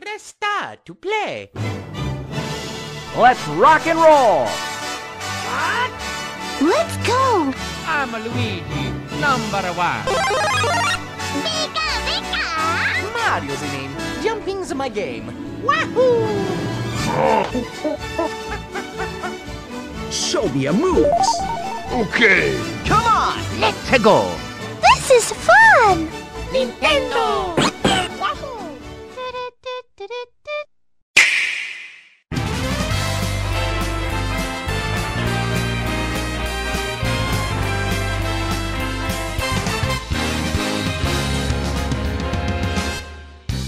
Press start to play. Let's rock and roll! Let's go! I'm Luigi, number one. Pika, pika! Mario's the name. Jumping's my game. Wahoo! Show me your moves! Okay. Come on, let's go! This is fun! Nintendo! it?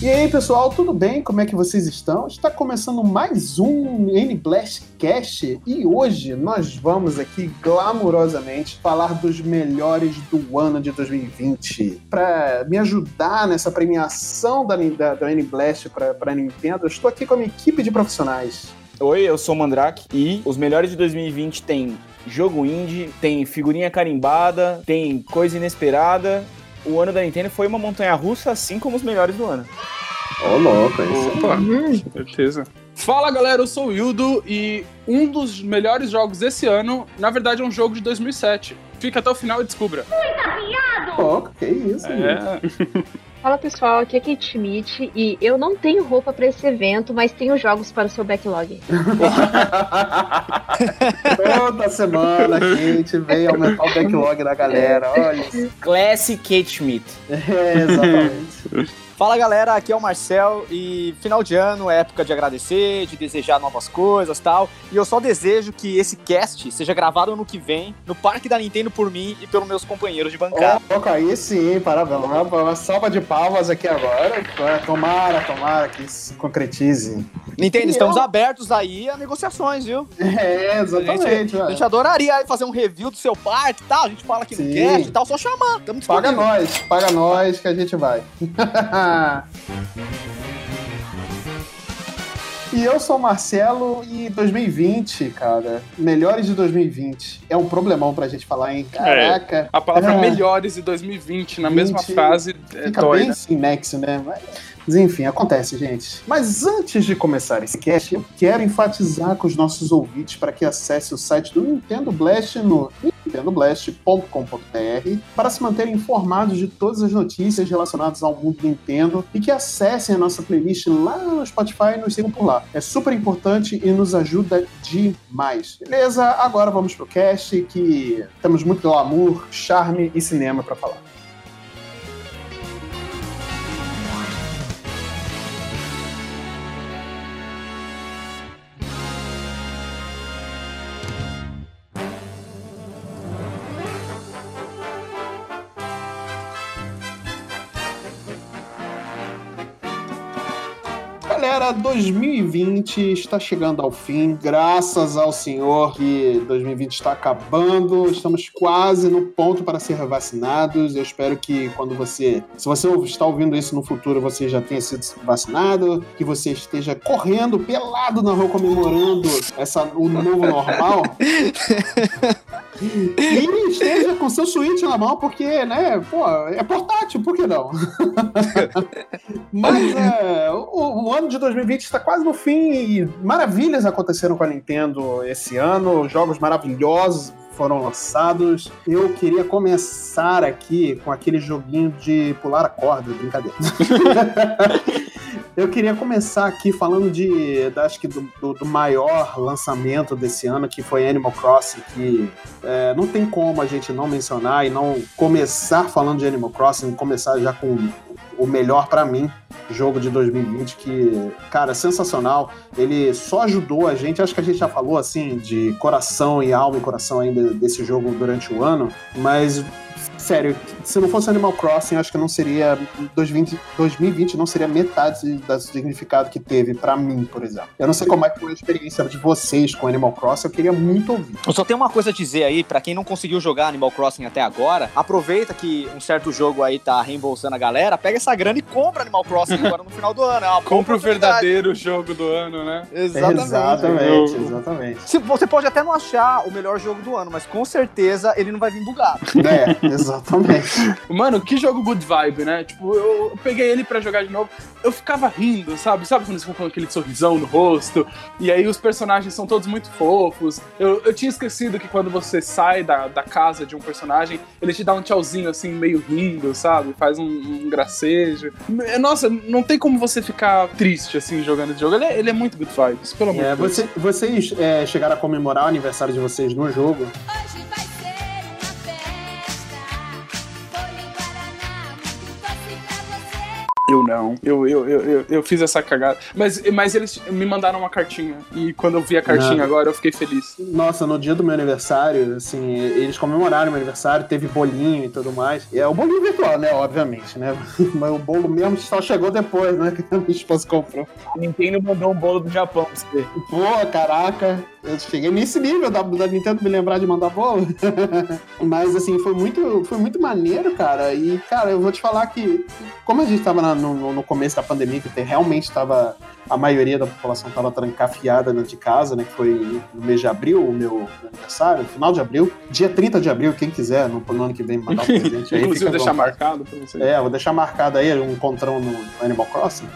E aí, pessoal, tudo bem? Como é que vocês estão? Está começando mais um N-Blast Cast e hoje nós vamos aqui glamurosamente falar dos melhores do ano de 2020. Para me ajudar nessa premiação da, da, da N-Blast para Nintendo, eu estou aqui com a minha equipe de profissionais. Oi, eu sou o Mandrake e os melhores de 2020 tem jogo indie, tem figurinha carimbada, tem coisa inesperada. O ano da Nintendo foi uma montanha russa, assim como os melhores do ano. Ô, louco, isso Opa, certeza. Fala galera, eu sou o Hildo e um dos melhores jogos desse ano, na verdade, é um jogo de 2007. Fica até o final e descubra. louco, que isso, gente. É, Fala pessoal, aqui é Kate Schmidt e eu não tenho roupa pra esse evento, mas tenho jogos para o seu backlog. Toda semana a gente vem aumentar o backlog da galera, olha. Classic Kate Schmidt. É, exatamente. Fala galera, aqui é o Marcel e final de ano é época de agradecer, de desejar novas coisas tal. E eu só desejo que esse cast seja gravado ano que vem no Parque da Nintendo por mim e pelos meus companheiros de bancada. Ó, aí sim, parabéns. Uma, salva de palmas aqui agora. Tomara, tomara que isso se concretize. Nintendo, E estamos eu? abertos aí a negociações, viu? É, A exatamente. gente, a gente adoraria fazer um review do seu parque e tal. A gente fala aqui no Sim. cast e tal, só chamar. Tamo Paga nós, paga nós que a gente vai. E eu sou o Marcelo e 2020, cara, melhores de 2020. É um problemão pra gente falar, hein? Caraca. a palavra É. melhores de 2020 na mesma 20, frase é Fica dói, bem né? sem nexo, né? Mas, mas enfim, acontece, gente. Mas antes de começar esse cast, eu quero enfatizar com os nossos ouvintes para que acesse o site do Nintendo Blast no nintendoblast.com.br para se manterem informados de todas as notícias relacionadas ao mundo Nintendo e que acessem a nossa playlist lá no Spotify e nos sigam por lá. É super importante e nos ajuda demais. Beleza? Agora vamos pro cast que temos muito glamour, charme e cinema para falar. Galera, 2020 está chegando ao fim, graças ao Senhor que 2020 está acabando. Estamos quase no ponto para ser vacinados. Eu espero que quando você, se você está ouvindo isso no futuro, você já tenha sido vacinado, que você esteja correndo pelado na rua comemorando essa, o novo normal. E esteja com seu Switch na mão, porque, né, pô, é portátil, por que não? Mas é, o, o ano de 2020 está quase no fim e maravilhas aconteceram com a Nintendo esse ano, jogos maravilhosos foram lançados. Eu queria começar aqui com aquele joguinho de pular a corda, brincadeira. Eu queria começar aqui falando de, acho que do, do- do maior lançamento desse ano, que foi Animal Crossing, que é, não tem como a gente não mencionar e não começar falando de Animal Crossing, começar já com o melhor pra mim jogo de 2020 que, cara, sensacional. Ele só ajudou a gente, acho que a gente já falou assim de coração e alma e coração ainda desse jogo durante o ano, mas sério, se não fosse Animal Crossing, acho que não seria 2020, 2020 não seria metade do significado que teve pra mim, por exemplo. Eu não sei como é que foi a experiência de vocês com Animal Crossing, eu queria muito ouvir. Eu só tenho uma coisa a dizer aí, pra quem não conseguiu jogar Animal Crossing até agora, aproveita que um certo jogo aí tá reembolsando a galera, pega essa grana e compra Animal Crossing agora no final do ano. É Compra o verdadeiro jogo do ano, né? Exatamente. Exatamente, Eu- exatamente. Se- Você pode até não achar o melhor jogo do ano, mas com certeza ele não vai vir bugado. É, Exatamente. Mano, que jogo good vibe, né? Tipo, eu, peguei ele pra jogar de novo. Eu ficava rindo, sabe? Sabe quando eles ficam com aquele sorrisão no rosto? E aí os personagens são todos muito fofos. Eu, eu tinha esquecido que quando você sai da, da casa de um personagem, ele te dá um tchauzinho assim, meio rindo, sabe? Faz um, um gracejo. Nossa, não tem como você ficar triste assim jogando esse jogo. Ele é, ele é muito good vibes, pelo amor É, de Deus. você- vocês é, chegaram a comemorar o aniversário de vocês no jogo? Hoje você. Eu não. Eu, eu, eu, eu, eu fiz essa cagada. Mas, mas eles me mandaram uma cartinha. E quando eu vi a cartinha Não. agora, eu fiquei feliz. Nossa, no dia do meu aniversário, assim, eles comemoraram meu aniversário, teve bolinho e tudo mais. E é o bolinho virtual, né? Obviamente, né? Mas o bolo mesmo só chegou depois, né? Que a minha esposa comprou. A Nintendo mandou um bolo do Japão pra você. Pô, caraca, eu cheguei nesse nível da, da Nintendo me lembrar de mandar bolo. Mas assim, foi muito, foi muito maneiro, cara. E, cara, eu vou te falar que, como a gente tava na- no, no- no começo da pandemia, que te- realmente tava. A maioria da população tava trancafiada dentro de casa, né? Que foi no mês de abril, o meu aniversário, final de abril. Dia 30 de abril, quem quiser, no, no ano que vem, mandar um presente aí. Inclusive, deixar marcado pra você. É, vou deixar marcado aí um encontrão no Animal Crossing.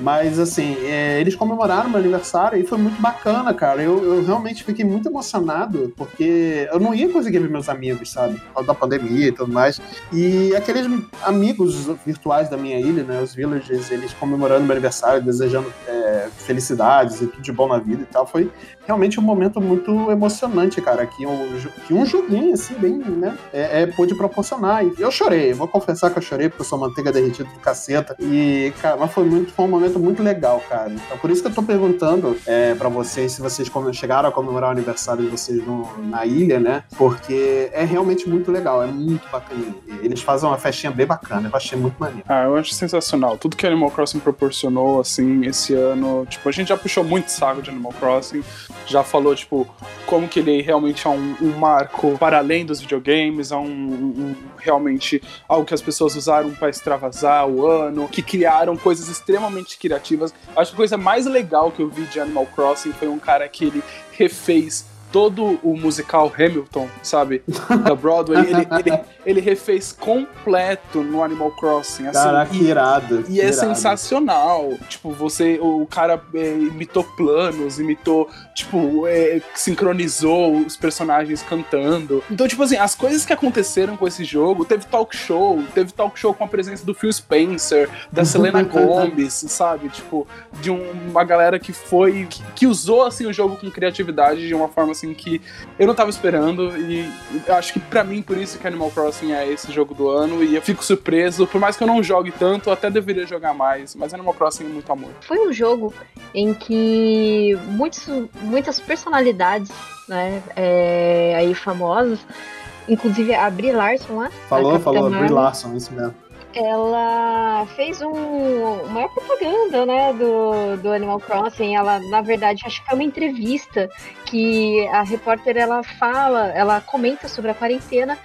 Mas, assim, é, eles comemoraram meu aniversário e foi muito bacana, cara. Eu, eu realmente fiquei muito emocionado, porque eu não ia conseguir ver meus amigos, sabe? Por causa da pandemia e tudo mais. E aqueles amigos virtuais da minha ilha, né? Os villagers, eles comemorando meu aniversário, desejando é, felicidades e tudo de bom na vida e tal. Foi realmente um momento muito emocionante, cara. Que um, que um joguinho, assim, bem, né? É, é, pôde proporcionar. E eu chorei, vou confessar que eu chorei porque eu sou manteiga derretida do caceta. E, cara, mas foi, muito, foi um momento muito legal, cara. Então, por isso que eu tô perguntando é, pra vocês se vocês chegaram a comemorar o aniversário de vocês no- na ilha, né? Porque é realmente muito legal, é muito bacaninha. E Eles fazem uma festinha bem bacana, eu achei muito maneiro. Ah, eu acho sensacional. Tudo que Animal Crossing proporcionou, assim, esse ano. Tipo, a gente já puxou muito saco de Animal Crossing. Já falou, tipo, como que ele realmente é um, um marco para além dos videogames, é um, um- realmente algo que as pessoas usaram para extravasar o ano, que criaram coisas extremamente criativas. Acho que a coisa mais legal que eu vi de Animal Crossing foi um cara que ele refez todo o musical Hamilton, sabe? Da Broadway. Ele, ele, ele refez completo no Animal Crossing. Assim, Caraca, e- irado. e é irado. sensacional. Tipo, você. O cara é, imitou planos, imitou, tipo, é, sincronizou os personagens cantando. Então, tipo assim, as coisas que aconteceram com esse jogo, teve talk show, teve talk show com a presença do Phil Spencer, da Selena Gomez, sabe? Tipo, de um- uma galera que foi. Que, que usou assim o jogo com criatividade de uma forma assim que eu não tava esperando. E eu acho que pra mim, por isso que Animal Crossing é esse jogo do ano. E eu fico surpreso, por mais que eu não jogue tanto, eu até deveria jogar mais. Mas Animal Crossing é muito amor. Foi um jogo em que muitos, muitas personalidades, né, é, aí famosas, inclusive a Brie Larson lá, Falou, falou, Brie Marvel, Larson, isso mesmo. ela fez um, uma propaganda, né, do, do Animal Crossing. Ela, na verdade, acho que é uma entrevista que a repórter ela fala, ela comenta sobre a quarentena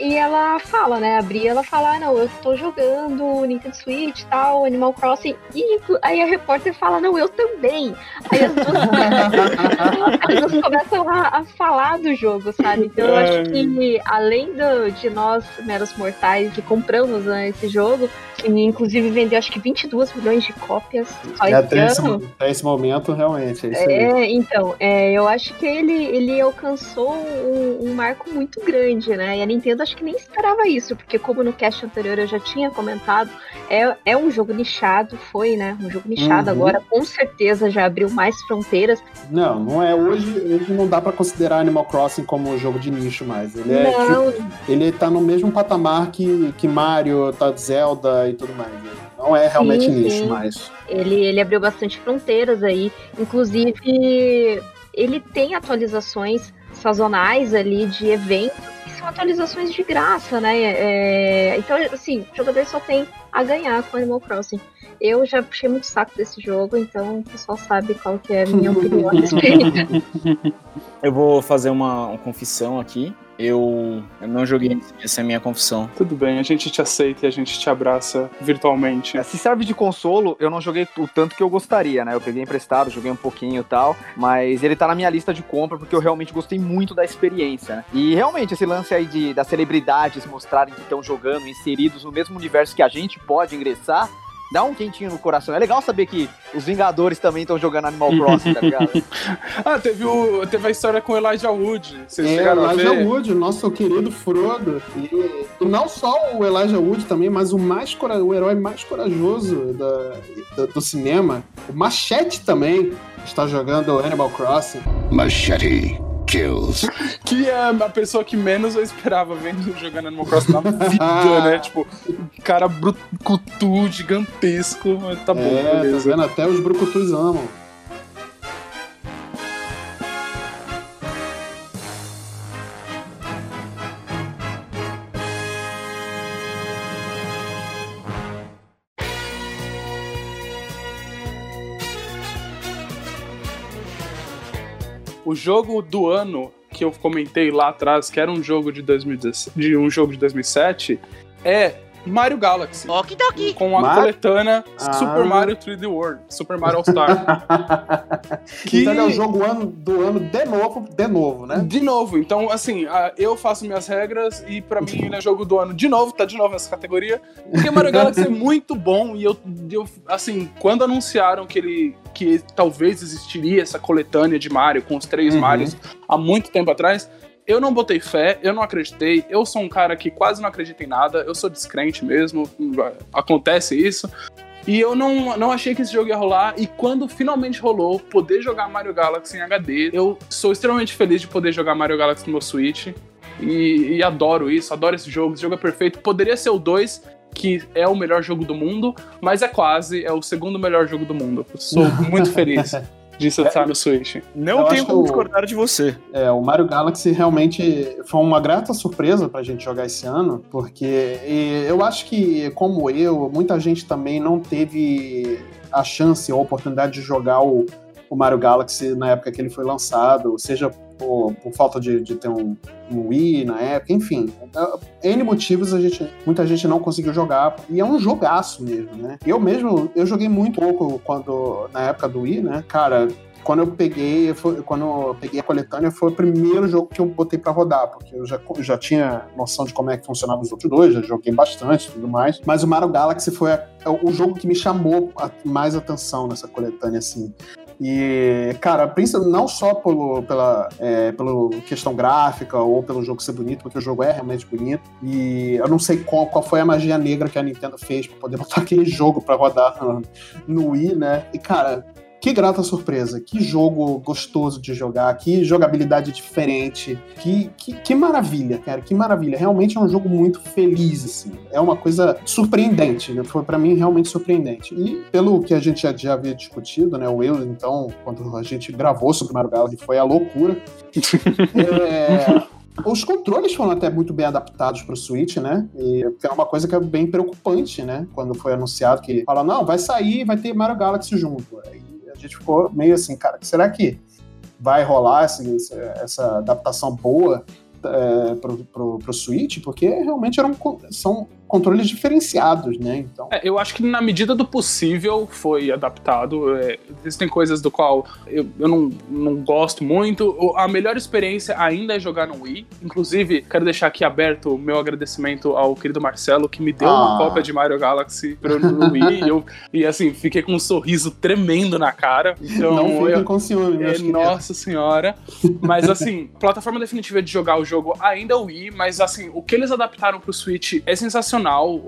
e, e ela fala, né, a Bri, ela fala, ah, não, eu tô jogando Nintendo Switch e tal, Animal Crossing, e aí a repórter fala, não, eu também. Aí as duas, as duas começam a, a falar do jogo, sabe? Então eu acho que além do- de nós, meros mortais, que compramos né, esse jogo, que inclusive vendeu acho que 22 milhões de cópias só É, até, esse, até esse momento, realmente, é. É, então, é, eu acho que ele, ele alcançou um, um marco muito grande, né? E a Nintendo acho que nem esperava isso, porque como no cast anterior eu já tinha comentado, é, é um jogo nichado, foi, né? Um jogo nichado Uhum. agora, com certeza já abriu mais fronteiras. Não, não é hoje, hoje não dá pra considerar Animal Crossing como um jogo de nicho mais. Ele é Não, ele tá no mesmo patamar que, que Mario, tá Zelda e tudo mais. Não é realmente Sim, nicho sim. mais. Ele, ele abriu bastante fronteiras aí. Inclusive, ele tem atualizações sazonais ali de eventos, que são atualizações de graça, né? É, então, assim, o jogador só tem a ganhar com Animal Crossing. Eu já puxei muito saco desse jogo, então o pessoal sabe qual que é a minha opinião a respeito. Eu vou fazer uma, uma confissão aqui. Eu, eu não joguei, essa é a minha confissão. Tudo bem, a gente te aceita e a gente te abraça virtualmente. É, Se serve de consolo, eu não joguei o tanto que eu gostaria, né? Eu peguei emprestado, joguei um pouquinho e tal, mas ele tá na minha lista de compra porque eu realmente gostei muito da experiência, né? E realmente, esse lance aí de, das celebridades mostrarem que estão jogando, inseridos no mesmo universo que a gente pode ingressar, dá um quentinho no coração. É legal saber que os Vingadores também estão jogando Animal Crossing, tá ligado? Ah, teve, o, teve a história com o Elijah Wood. Vocês É, chegaram a Elijah ver? Wood, nosso querido Frodo. E, não só o Elijah Wood também, mas o, mais o herói mais corajoso da- do, do cinema, o Machete também, está jogando Animal Crossing. Machete kills. Que é a pessoa que menos eu esperava vendo jogando Animal Crossing na vida, né? Tipo, cara brucutu, gigantesco. Mas tá bom, é, tá beleza. vendo? Até os brucutus amam. O jogo do ano que eu comentei lá atrás, que era um jogo de 2017, de um jogo de 2007, é Mario Galaxy. Okidoki. Com a Mario? coletânea Ah. Super Mario 3D World, Super Mario All Star. Que- Então ele é o jogo ano, do ano de novo, de novo, né? De novo, então, assim, eu faço minhas regras e pra mim ele é jogo do ano de novo, tá de novo nessa categoria. Porque Mario Galaxy é muito bom e eu, eu, assim, quando anunciaram que ele, que talvez existiria essa coletânea de Mario com os três Uhum. Marios há muito tempo atrás, eu não botei fé, eu não acreditei, eu sou um cara que quase não acredita em nada, eu sou descrente mesmo, acontece isso. E eu não, não achei que esse jogo ia rolar. E quando finalmente rolou, poder jogar Mario Galaxy em HD, eu sou extremamente feliz de poder jogar Mario Galaxy no meu Switch. E, e adoro isso, adoro esse jogo. Esse jogo é perfeito. Poderia ser o 2, que é o melhor jogo do mundo, mas é quase, é o segundo melhor jogo do mundo. Sou muito feliz disso estar no Switch. Não tenho como o- discordar de você. É, o Mario Galaxy realmente foi uma grata surpresa pra gente jogar esse ano, porque e eu acho que, como eu, muita gente também não teve a chance ou a oportunidade de jogar o, o Mario Galaxy na época que ele foi lançado, seja por, por falta de, de ter um, um Wii na época, enfim. N motivos a gente, muita gente não conseguiu jogar, e é um jogaço mesmo, né? Eu mesmo, eu joguei muito pouco quando, na época do Wii, né? Cara, quando eu peguei, foi- quando eu peguei a coletânea, foi o primeiro jogo que eu botei pra rodar, porque eu já, já tinha noção de como é que funcionavam os outros dois, já joguei bastante e tudo mais. Mas o Mario Galaxy foi a- é o jogo que me chamou a- mais atenção nessa coletânea, assim. E, cara, não só pelo, pela é, pelo questão gráfica ou pelo jogo ser bonito, porque o jogo é realmente bonito. E eu não sei qual, qual foi a magia negra que a Nintendo fez pra poder botar aquele jogo pra rodar no, no Wii, né? E, cara, que grata surpresa, que jogo gostoso de jogar, que jogabilidade diferente, que, que, que maravilha, cara, que maravilha. Realmente é um jogo muito feliz, assim. É uma coisa surpreendente, né? foi pra mim realmente surpreendente. E pelo que a gente já, já havia discutido, né, o eu, então, quando a gente gravou sobre Mario Galaxy, foi a loucura. É, os controles foram até muito bem adaptados para o Switch, né? E é uma coisa que é bem preocupante, né? Quando foi anunciado que fala, não, vai sair, vai ter Mario Galaxy junto. A gente ficou meio assim, cara, será que vai rolar esse- essa adaptação boa é, pro, pro, Switch? Porque realmente eram, são controles diferenciados, né? Então, É, eu acho que na medida do possível foi adaptado. É, existem coisas do qual eu, eu não, não gosto muito. A melhor experiência ainda é jogar no Wii. Inclusive, quero deixar aqui aberto o meu agradecimento ao querido Marcelo, que me deu uma Ah. cópia de Mario Galaxy pro no Wii. e, eu, e assim, fiquei com um sorriso tremendo na cara. Então, não fiquem eu, com ciúme, é, queridos. nossa senhora. Mas assim, plataforma definitiva de jogar o jogo ainda é o Wii, mas assim, o que eles adaptaram pro Switch é sensacional.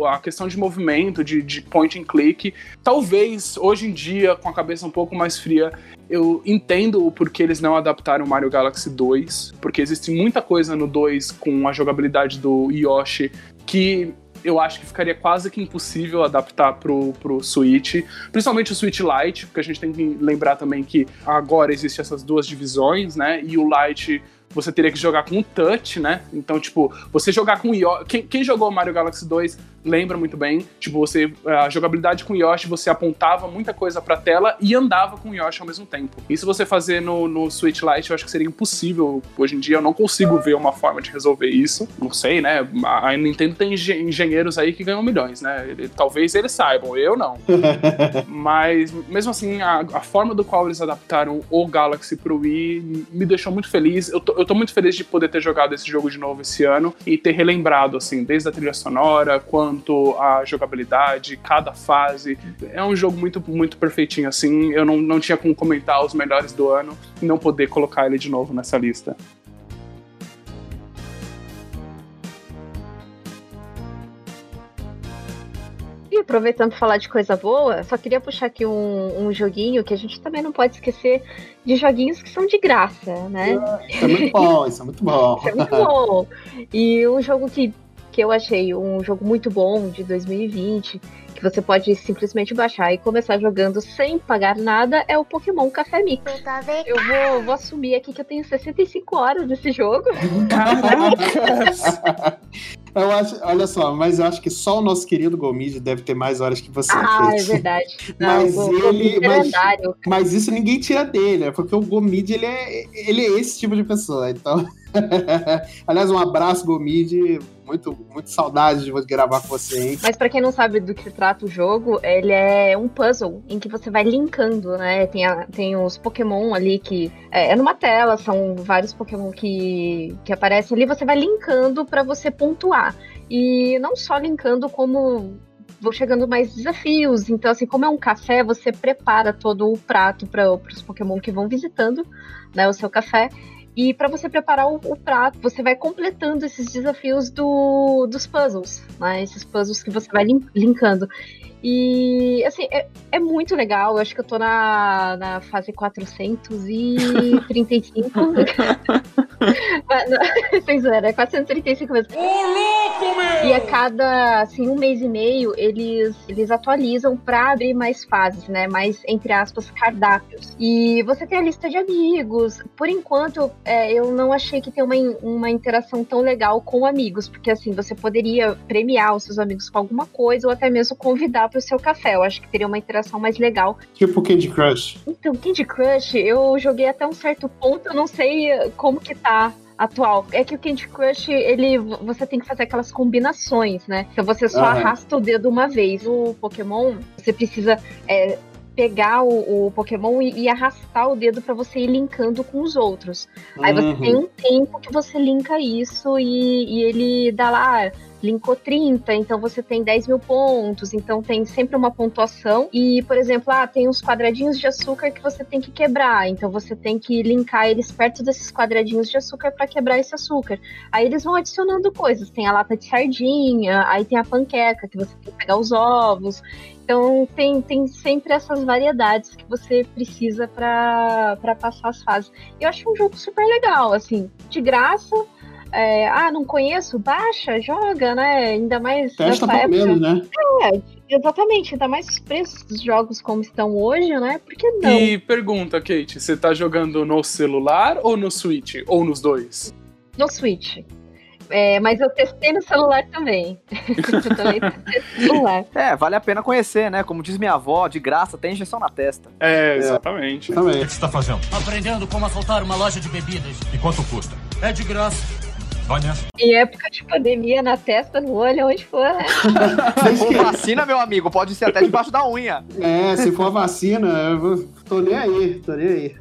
A questão de movimento, de, de point and click. Talvez, hoje em dia, com a cabeça um pouco mais fria, eu entendo o porquê eles não adaptaram o Mario Galaxy 2, porque existe muita coisa no 2 com a jogabilidade do Yoshi que eu acho que ficaria quase que impossível adaptar pro, pro Switch, principalmente o Switch Lite, porque a gente tem que lembrar também que agora existem essas duas divisões, né? E o Lite você teria que jogar com o touch, né? Então, tipo, você jogar com o Yoshi. Quem, quem jogou Mario Galaxy 2 lembra muito bem. Tipo, você a jogabilidade com Yoshi, você apontava muita coisa pra tela e andava com Yoshi ao mesmo tempo. Isso você fazer no, no Switch Lite, eu acho que seria impossível. Hoje em dia eu não consigo ver uma forma de resolver isso. Não sei, né? A Nintendo tem engen- engenheiros aí que ganham milhões, né? Ele- talvez eles saibam, eu não. Mas mesmo assim, a, a forma do qual eles adaptaram o Galaxy pro Wii me deixou muito feliz. Eu tô, eu tô muito feliz de poder ter jogado esse jogo de novo esse ano e ter relembrado, assim, desde a trilha sonora quanto a jogabilidade, cada fase. É um jogo muito, muito perfeitinho, assim. Eu não, não tinha como comentar os melhores do ano e não poder colocar ele de novo nessa lista. E aproveitando pra falar de coisa boa, só queria puxar aqui um, um joguinho que a gente também não pode esquecer de joguinhos que são de graça, né? Isso é muito bom, isso é muito bom. Isso é muito bom. E um jogo que, que eu achei um jogo muito bom de 2020, que você pode simplesmente baixar e começar jogando sem pagar nada, é o Pokémon Café Mix. Eu vou, vou assumir aqui que eu tenho 65 horas desse jogo. Eu acho, olha só, mas eu acho que só o nosso querido Gomid deve ter mais horas que você. Ah, é Kate. verdade. Mas o- o ele- mas-. Mas isso ninguém tira dele, né? Porque o Gomid, ele é, ele é esse tipo de pessoa. Então. Aliás, um abraço, Gomid. Muito, muito saudade de gravar com você, hein? Mas pra quem não sabe do que se trata o jogo, ele é um puzzle em que você vai linkando, né? Tem, a- tem os Pokémon ali que é, é numa tela, são vários Pokémon que, que aparecem ali, você vai linkando pra você pontuar. E não só linkando como vão chegando mais desafios. Então, assim, como é um café, você prepara todo o prato para os Pokémon que vão visitando, né, o seu café. E para você preparar o, o prato, você vai completando esses desafios do, dos puzzles, né? Esses puzzles que você vai lin- linkando. E, assim, é, é muito legal. Eu acho que eu tô na, na fase 435. Mas, não, Sem zoeira, é 435 mesmo. E a cada, assim, um mês e meio, eles, eles atualizam pra abrir mais fases, né? Mais, entre aspas, cardápios. E você tem a lista de amigos. Por enquanto, é, eu não achei que tem uma, uma interação tão legal com amigos, porque, assim, você poderia premiar os seus amigos com alguma coisa ou até mesmo convidar para o seu café. Eu acho que teria uma interação mais legal. Tipo Candy Crush. Então, Candy Crush, eu joguei até um certo ponto, eu não sei eh, como que tá atual. É que o Candy Crush, ele você tem que fazer aquelas combinações, né? Então você só Aham. arrasta o dedo uma vez. O Pokémon, você precisa é, pegar o, o Pokémon e, e arrastar o dedo pra você ir linkando com os outros. Aí você Uhum. tem um tempo que você linka isso e, e ele dá lá, linkou 30, então você tem 10 mil pontos, então tem sempre uma pontuação. E, por exemplo, ah, tem uns quadradinhos de açúcar que você tem que quebrar, então você tem que linkar eles perto desses quadradinhos de açúcar para quebrar esse açúcar. Aí eles vão adicionando coisas, tem a lata de sardinha, aí tem a panqueca que você tem que pegar os ovos. Então tem, tem sempre essas variedades que você precisa para passar as fases. Eu acho um jogo super legal, assim, de graça. É, ah, não conheço? Baixa, joga, né? Ainda mais Testa pelo época. menos, né? É, exatamente, ainda mais os preços dos jogos como estão hoje, né? Por que não? E pergunta, Kate, você tá jogando no celular ou no Switch? Ou nos dois? No Switch. É, mas eu testei no celular também. eu também testei no celular. É, vale a pena conhecer, né? Como diz minha avó, de graça, tem injeção na testa. É, exatamente. Também. O que você tá fazendo? Aprendendo como assaltar uma loja de bebidas. E quanto custa? É de graça. Vai nessa. Em época de pandemia, na testa, no olho, onde for, né? Se for vacina, meu amigo, pode ser até debaixo da unha. É, se for vacina, eu vou- tô nem aí, tô nem aí.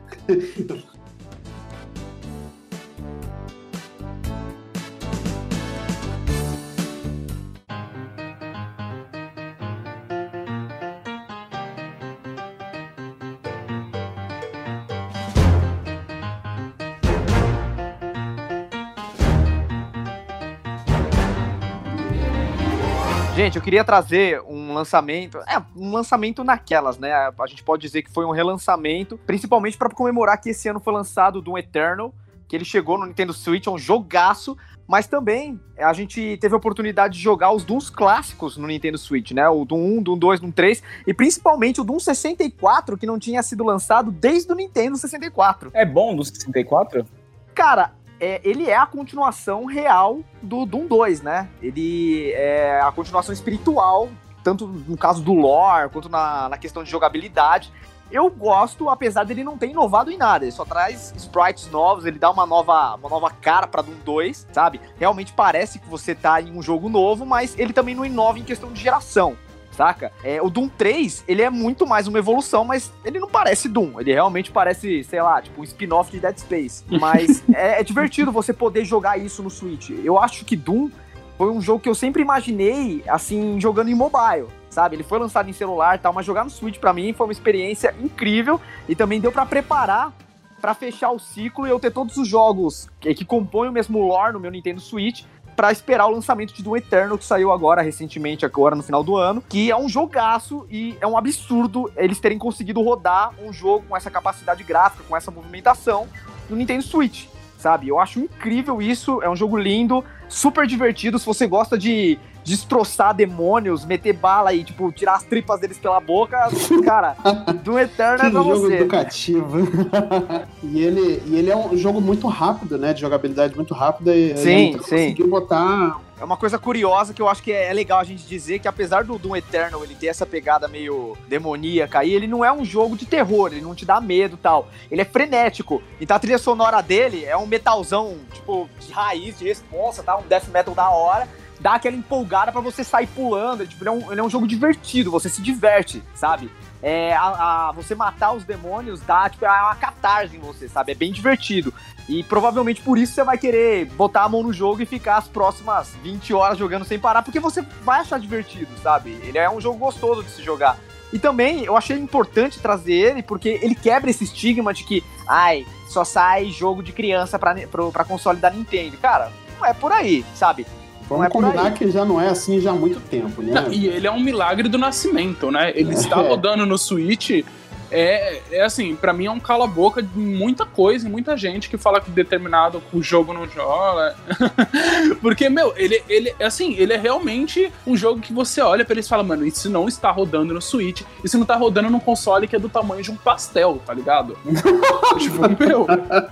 Gente, eu queria trazer um lançamento, é, um lançamento naquelas, né? A gente pode dizer que foi um relançamento, principalmente para comemorar que esse ano foi lançado Doom Eternal, que ele chegou no Nintendo Switch, é um jogaço, mas também a gente teve a oportunidade de jogar os Dooms clássicos no Nintendo Switch, né? O Doom 1, Doom 2, Doom 3 e principalmente o Doom 64, que não tinha sido lançado desde o Nintendo 64. É bom do 64? Cara, é, ele é a continuação real do Doom 2, né? Ele é a continuação espiritual, tanto no caso do lore, quanto na, na questão de jogabilidade. Eu gosto, apesar dele não ter inovado em nada. Ele só traz sprites novos, ele dá uma nova, uma nova cara pra Doom 2, sabe? Realmente parece que você tá em um jogo novo, mas ele também não inova em questão de geração. Saca? É, o Doom 3, ele é muito mais uma evolução, mas ele não parece Doom. Ele realmente parece, sei lá, tipo um spin-off de Dead Space. Mas é, é divertido você poder jogar isso no Switch. Eu acho que Doom foi um jogo que eu sempre imaginei, assim, jogando em mobile, sabe? Ele foi lançado em celular e tal, mas jogar no Switch pra mim foi uma experiência incrível e também deu pra preparar pra fechar o ciclo e eu ter todos os jogos que, que compõem o mesmo lore no meu Nintendo Switch pra esperar o lançamento de Doom Eternal que saiu agora recentemente, agora no final do ano, que é um jogaço e é um absurdo eles terem conseguido rodar um jogo com essa capacidade gráfica, com essa movimentação no Nintendo Switch sabe? Eu acho incrível isso, é um jogo lindo, super divertido, se você gosta de destroçar demônios, meter bala e, tipo, tirar as tripas deles pela boca, cara, do Eterno é pra jogo você. educativo. e, ele, e ele é um jogo muito rápido, né? De jogabilidade muito rápida. E Sim, então sim. conseguiu botar. É uma coisa curiosa que eu acho que é é legal a gente dizer que apesar do Doom Eternal ele ter essa pegada meio demoníaca aí, ele não é um jogo de terror, ele não te dá medo e tal. Ele é frenético. Então a trilha sonora dele é um metalzão, tipo, de raiz, de responsa, tá? Um death metal da hora. Dá aquela empolgada pra você sair pulando. Ele, tipo, ele, é um, ele é um jogo divertido, você se diverte, sabe? É, a, a- você matar os demônios dá, tipo, é uma catarse em você, sabe? É bem divertido. E provavelmente por isso você vai querer botar a mão no jogo e ficar as próximas 20 horas jogando sem parar, porque você vai achar divertido, sabe? Ele é um jogo gostoso de se jogar. E também eu achei importante trazer ele, porque ele quebra esse estigma de que, ai, só sai jogo de criança pra, pro- pra console da Nintendo. Cara, não é por aí, sabe? Vamos é combinar que já não é assim já há muito tempo, né? Não, e ele é um milagre do nascimento, né? Ele está É. rodando no Switch. É, é assim, pra mim é um cala-boca de muita coisa, e muita gente que fala que determinado o jogo não joga. Porque, meu, ele, ele, assim, ele é realmente um jogo que você olha pra ele e fala, mano, isso não está rodando no Switch, isso não tá rodando num console que é do tamanho de um pastel, tá ligado? tipo, meu,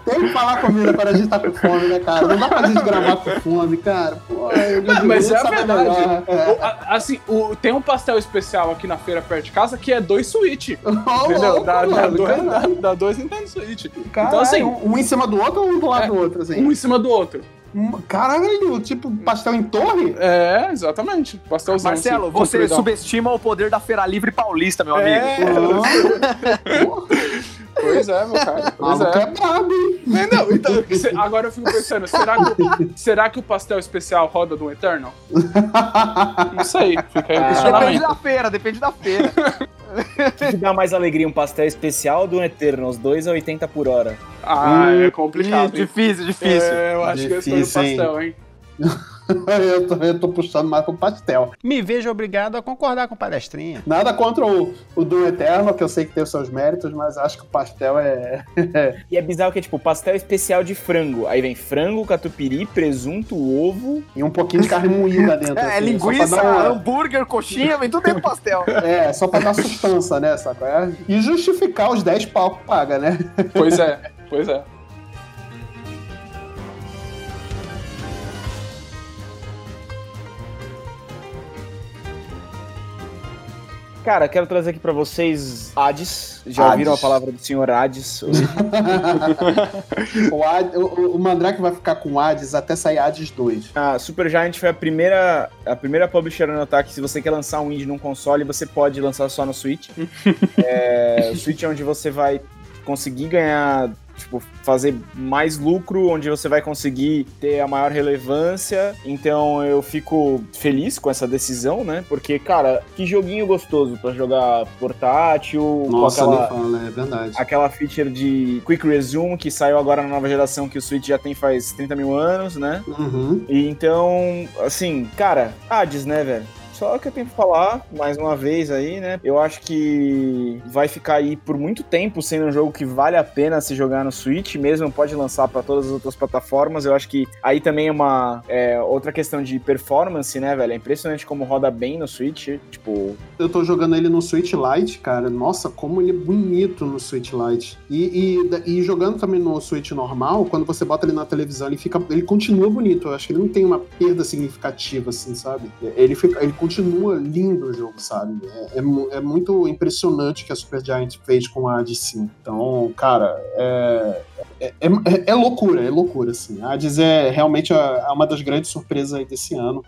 Tem que falar comida quando a gente tá com fome, né, cara? Não dá pra gente gravar com fome, cara. Pô, Não, mas é a verdade. É. O- a- assim, o- tem um pastel especial aqui na feira perto de casa que é dois Switch. Ô, Entendeu? Dá, dá, dois, dá, dá dois Nintendo Switch. Caralho, então, assim, um um em cima do outro ou um do lado É, do outro, assim? um em cima do outro. Caralho, tipo pastel em torre? É, exatamente. Pastelzão. Marcelo, assim, você compridão. subestima o poder da Feira Livre Paulista, meu amigo. É, Porra, pois é, meu cara. Pois maluco é. é brabo, hein? Não, então, cê- agora eu fico pensando, será que, será que o pastel especial roda do Eternal? Não sei, fica aí o Ah, Depende da feira, depende da feira. O que dá mais alegria, um pastel especial do Eterno, os dois a 80 por hora. Ah, é Ih, complicado. hein? difícil, difícil. É, eu acho que eu escolho o Difícil, hein? pastel, hein? eu, tô, eu tô puxando mais pro pastel. Me vejo obrigado a concordar com o palestrinha. Nada contra o, o Doom Eterno, que eu sei que tem os seus méritos, mas acho que o pastel é. E é bizarro que é tipo pastel especial de frango. Aí vem frango, catupiry, presunto, ovo. E um pouquinho de carne moída dentro. É, assim, linguiça, uma- hambúrguer, coxinha, vem tudo dentro do pastel. É, só pra dar sustância, né, saco? É? E justificar os 10 pau que paga, né? Pois é, pois é. Cara, quero trazer aqui pra vocês Hades. Já Hades. ouviram a palavra do senhor Hades? o, Ad- o, o Mandrake vai ficar com Hades até sair Hades 2. A Super Giant foi a primeira, a primeira publisher a notar que se você quer lançar um indie num console, você pode lançar só no Switch. é, o Switch é onde você vai conseguir ganhar, tipo, fazer mais lucro, onde você vai conseguir ter a maior relevância. Então eu fico feliz com essa decisão, né? Porque, cara, que joguinho gostoso pra jogar portátil, Nossa, aquela, fala, é verdade. aquela feature de Quick Resume que saiu agora na nova geração que o Switch já tem faz 30 mil anos, né? Uhum. E então, assim, cara, Hades, né, velho? Só que eu tenho que falar, mais uma vez aí, né? Eu acho que vai ficar aí por muito tempo sendo um jogo que vale a pena se jogar no Switch, mesmo pode lançar para todas as outras plataformas. Eu acho que aí também é uma é, outra questão de performance, né, velho? É impressionante como roda bem no Switch. Tipo, Eu tô jogando ele no Switch Lite, cara. Nossa, como ele é bonito no Switch Lite. E, e, e jogando também no Switch normal, quando você bota ele na televisão, ele fica. Ele continua bonito. Eu acho que ele não tem uma perda significativa, assim, sabe? Ele, fica, ele continua lindo o jogo, sabe? É, é, é muito impressionante o que a Supergiant fez com a 5. Então, cara, é, é, é, é loucura, é loucura, assim. A Hades é realmente a- é uma das grandes surpresas aí desse ano.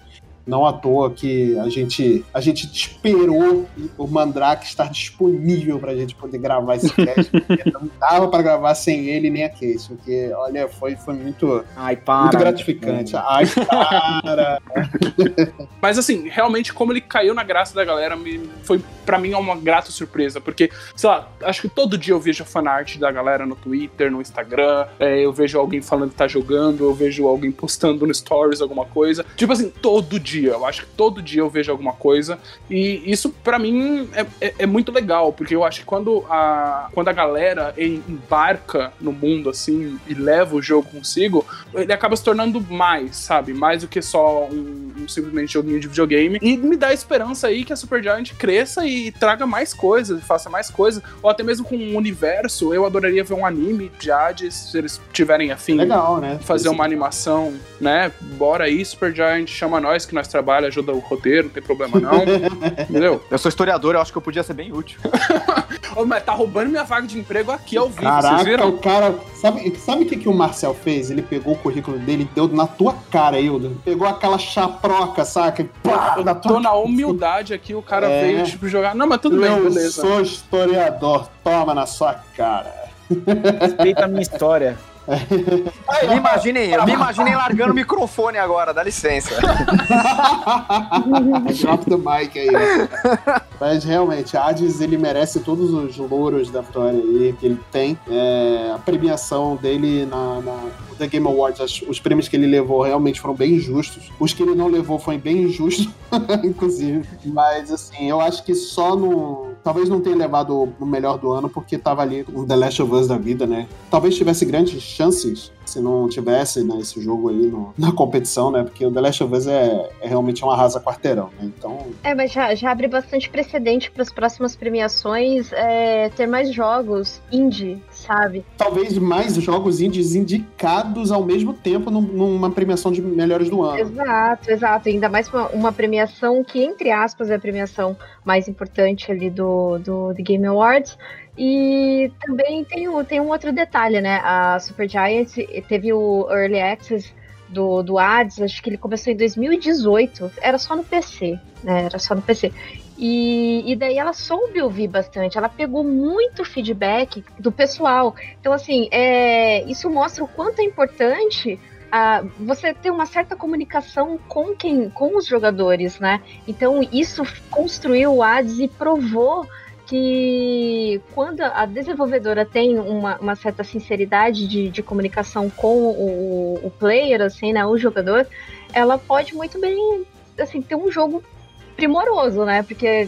Não à toa que a gente, a gente esperou o Mandrake estar disponível pra gente poder gravar esse cast. porque não dava pra gravar sem ele nem a case, porque, olha, foi, foi muito, ai, para. muito gratificante. Ai, para! Mas assim, realmente, como ele caiu na graça da galera, me, foi pra mim uma grata surpresa. Porque, sei lá, acho que todo dia eu vejo fanart da galera no Twitter, no Instagram, é, eu vejo alguém falando que tá jogando, eu vejo alguém postando no Stories alguma coisa. Tipo assim, todo dia. Eu acho que todo dia eu vejo alguma coisa. E isso, pra mim, é, é- é muito legal, porque eu acho que quando a, quando a galera embarca no mundo, assim, e leva o jogo consigo, ele acaba se tornando mais, sabe? Mais do que só um, um simplesmente joguinho de videogame. E me dá esperança aí que a Supergiant cresça e traga mais coisas, faça mais coisas. Ou até mesmo com um universo, eu adoraria ver um anime de Hades, se eles tiverem afim. Legal, né? Fazer uma animação, né? Bora aí, Supergiant, chama nós que nós trabalha, ajuda o roteiro, não tem problema não. Entendeu? Eu sou historiador, eu acho que eu podia ser bem útil. Ô, mas tá roubando minha vaga de emprego aqui ao vivo, vocês Caraca, viram? o cara. Sabe, sabe o que, que o Marcel fez? Ele pegou o currículo dele e deu na tua cara, Hilda. Pegou aquela chaproca, saca? E pá, Eu na tua tô na humildade aqui, o cara É. veio, tipo, jogar. Não, mas tudo bem, Eu beleza. sou historiador, toma na sua cara. Respeita a minha história. Me imaginem, eu me imaginei largando o microfone agora, dá licença. Drop the mic aí. Mas realmente, Hades ele merece todos os louros da vitória aí que ele tem. É, a premiação dele na, na The Game Awards, as- os prêmios que ele levou realmente foram bem justos. Os que ele não levou foi bem injusto, inclusive. Mas assim, eu acho que só no. Talvez não tenha levado o melhor do ano, porque tava ali o The Last of Us da vida, né? Talvez tivesse grandes chances se não tivesse né, esse jogo aí no- na competição, né? Porque o The Last of Us é, é realmente um arrasa quarteirão, né? Então, É, mas já, já abre bastante precedente para as próximas premiações é, ter mais jogos indie, sabe? talvez mais jogos indies indicados ao mesmo tempo num- numa premiação de melhores do ano. Exato, exato. Ainda mais uma, uma premiação que, entre aspas, é a premiação mais importante ali do, do The Game Awards. E também tem, o- tem um outro detalhe, né? A Supergiant teve o Early Access do, do Hades, acho que ele começou em 2018. Era só no PC, né? Era só no PC. E, e daí ela soube ouvir bastante, ela pegou muito feedback do pessoal. Então, assim, é, isso mostra o quanto é importante ah, você ter uma certa comunicação com quem, com os jogadores, né? Então isso construiu o Hades e provou que quando a desenvolvedora tem uma, uma certa sinceridade de, de comunicação com o, o player, assim, né, o jogador, ela pode muito bem, assim, ter um jogo primoroso, né? Porque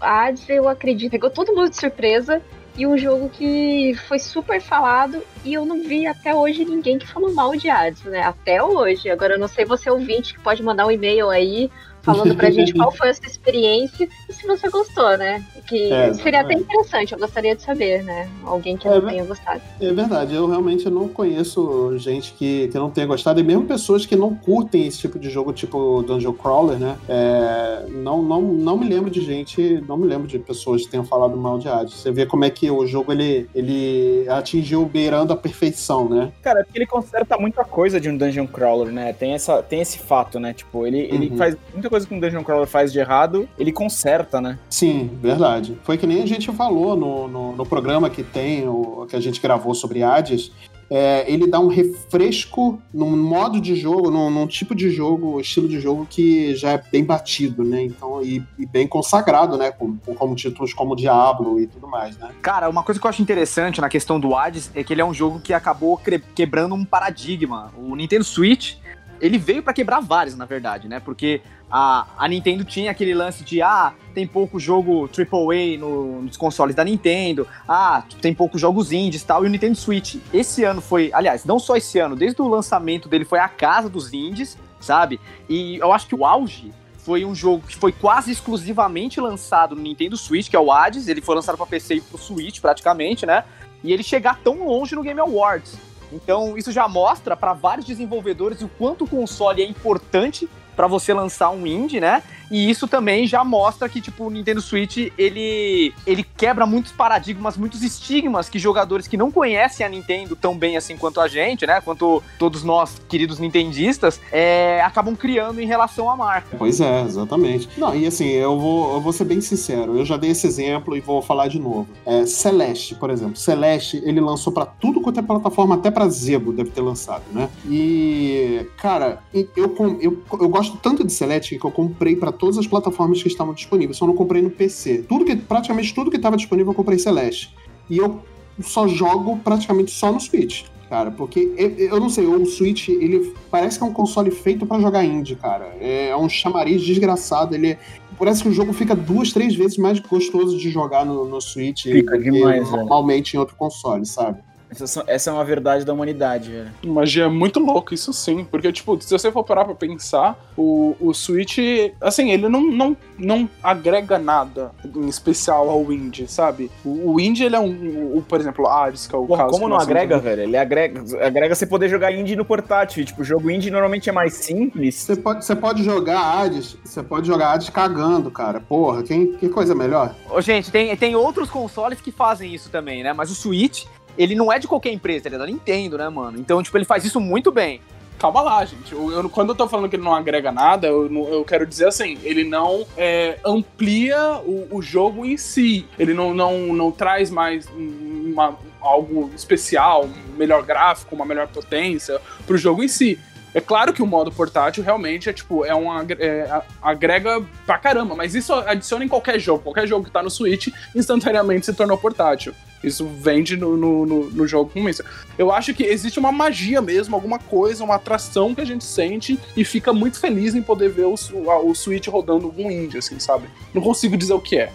a Hades, eu acredito, pegou todo mundo de surpresa e um jogo que foi super falado e eu não vi até hoje ninguém que falou mal de Hades, né? Até hoje. Agora eu não sei você ouvinte que pode mandar um e-mail aí falando pra gente qual foi a sua experiência e se você gostou, né? Que É, seria até interessante, eu gostaria de saber, né? Alguém que É, não tenha gostado. É verdade, eu realmente não conheço gente que, que não tenha gostado, e mesmo pessoas que não curtem esse tipo de jogo, tipo Dungeon Crawler, né? É, não, não, não me lembro de gente, não me lembro de pessoas que tenham falado mal de Hades. Você vê como é que o jogo ele, ele atingiu beirando a perfeição, né? Cara, é porque ele conserta muita coisa de um dungeon crawler, né? Tem, essa, tem esse fato, né? Tipo, ele, ele Uhum. faz muita coisa que um dungeon crawler faz de errado, ele conserta, né? Sim, verdade. Foi que nem a gente falou no, no, no programa que tem, o, que a gente gravou sobre Hades. É, ele dá um refresco num modo de jogo, num, num tipo de jogo, estilo de jogo que já é bem batido, né? Então, e, e bem consagrado, né? Com, com- como títulos como Diablo e tudo mais, né? Cara, uma coisa que eu acho interessante na questão do Hades é que ele é um jogo que acabou quebrando um paradigma. O Nintendo Switch ele veio pra quebrar vários, na verdade, né? Porque a, a Nintendo tinha aquele lance de, ah, tem pouco jogo AAA no, nos consoles da Nintendo, ah, tem poucos jogos indies tal, e o Nintendo Switch, esse ano foi, aliás, não só esse ano, desde o lançamento dele foi a casa dos indies, sabe? E eu acho que o auge foi um jogo que foi quase exclusivamente lançado no Nintendo Switch, que é o Hades, ele foi lançado para PC e pro Switch praticamente, né? E ele chegar tão longe no Game Awards. Então, isso já mostra para vários desenvolvedores o quanto o console é importante para você lançar um indie, né? E isso também já mostra que, tipo, o Nintendo Switch, ele, ele quebra muitos paradigmas, muitos estigmas que jogadores que não conhecem a Nintendo tão bem assim quanto a gente, né? Quanto todos nós, queridos nintendistas, é, acabam criando em relação à marca. Pois é, exatamente. Não, e assim, eu vou, eu vou ser bem sincero, eu já dei esse exemplo e vou falar de novo. É, Celeste, por exemplo. Celeste, ele lançou para tudo quanto é plataforma, até para Zebo deve ter lançado, né? E, cara, eu, eu, eu, eu gosto tanto de Celeste que eu comprei para todas as plataformas que estavam disponíveis, só não comprei no PC. Tudo que, praticamente tudo que estava disponível eu comprei Celeste. E eu só jogo praticamente só no Switch, cara, porque eu, eu não sei, o Switch, ele parece que é um console feito para jogar indie, cara. É um chamariz desgraçado, ele parece que o jogo fica duas, três vezes mais gostoso de jogar no, no Switch Fica demais, normalmente em outro console, sabe? Essa, essa é uma verdade da humanidade, velho. Magia é muito louco, isso sim. Porque, tipo, se você for parar pra pensar, o, o Switch, assim, ele não, não, não agrega nada em especial ao indie, sabe? O, o indie, ele é um, o, por exemplo, Ares, que é o Pô, caso. como não agrega, velho? Ele agrega, agrega você poder jogar indie no portátil. Tipo, o jogo indie normalmente é mais simples. Você pode, você pode jogar Hades, você pode jogar Hades cagando, cara. Porra, quem, que coisa melhor? Ô, gente, tem, tem outros consoles que fazem isso também, né? Mas o Switch, ele não é de qualquer empresa, ele é da Nintendo, né, mano? Então, tipo, ele faz isso muito bem. Calma lá, gente. Eu, eu- quando eu tô falando que ele não agrega nada, eu, eu quero dizer assim, ele não é, amplia o, o jogo em si. Ele não, não, não traz mais uma- algo especial, um melhor gráfico, uma melhor potência pro jogo em si. É claro que o modo portátil realmente é tipo, é um é, agrega pra caramba, mas isso adiciona em qualquer jogo. Qualquer jogo que tá no Switch instantaneamente se tornou portátil. Isso vende no, no, no- no jogo com isso. Eu acho que existe uma magia mesmo, alguma coisa, uma atração que a gente sente e fica muito feliz em poder ver o, o Switch rodando algum indie, assim, sabe? Não consigo dizer o que é.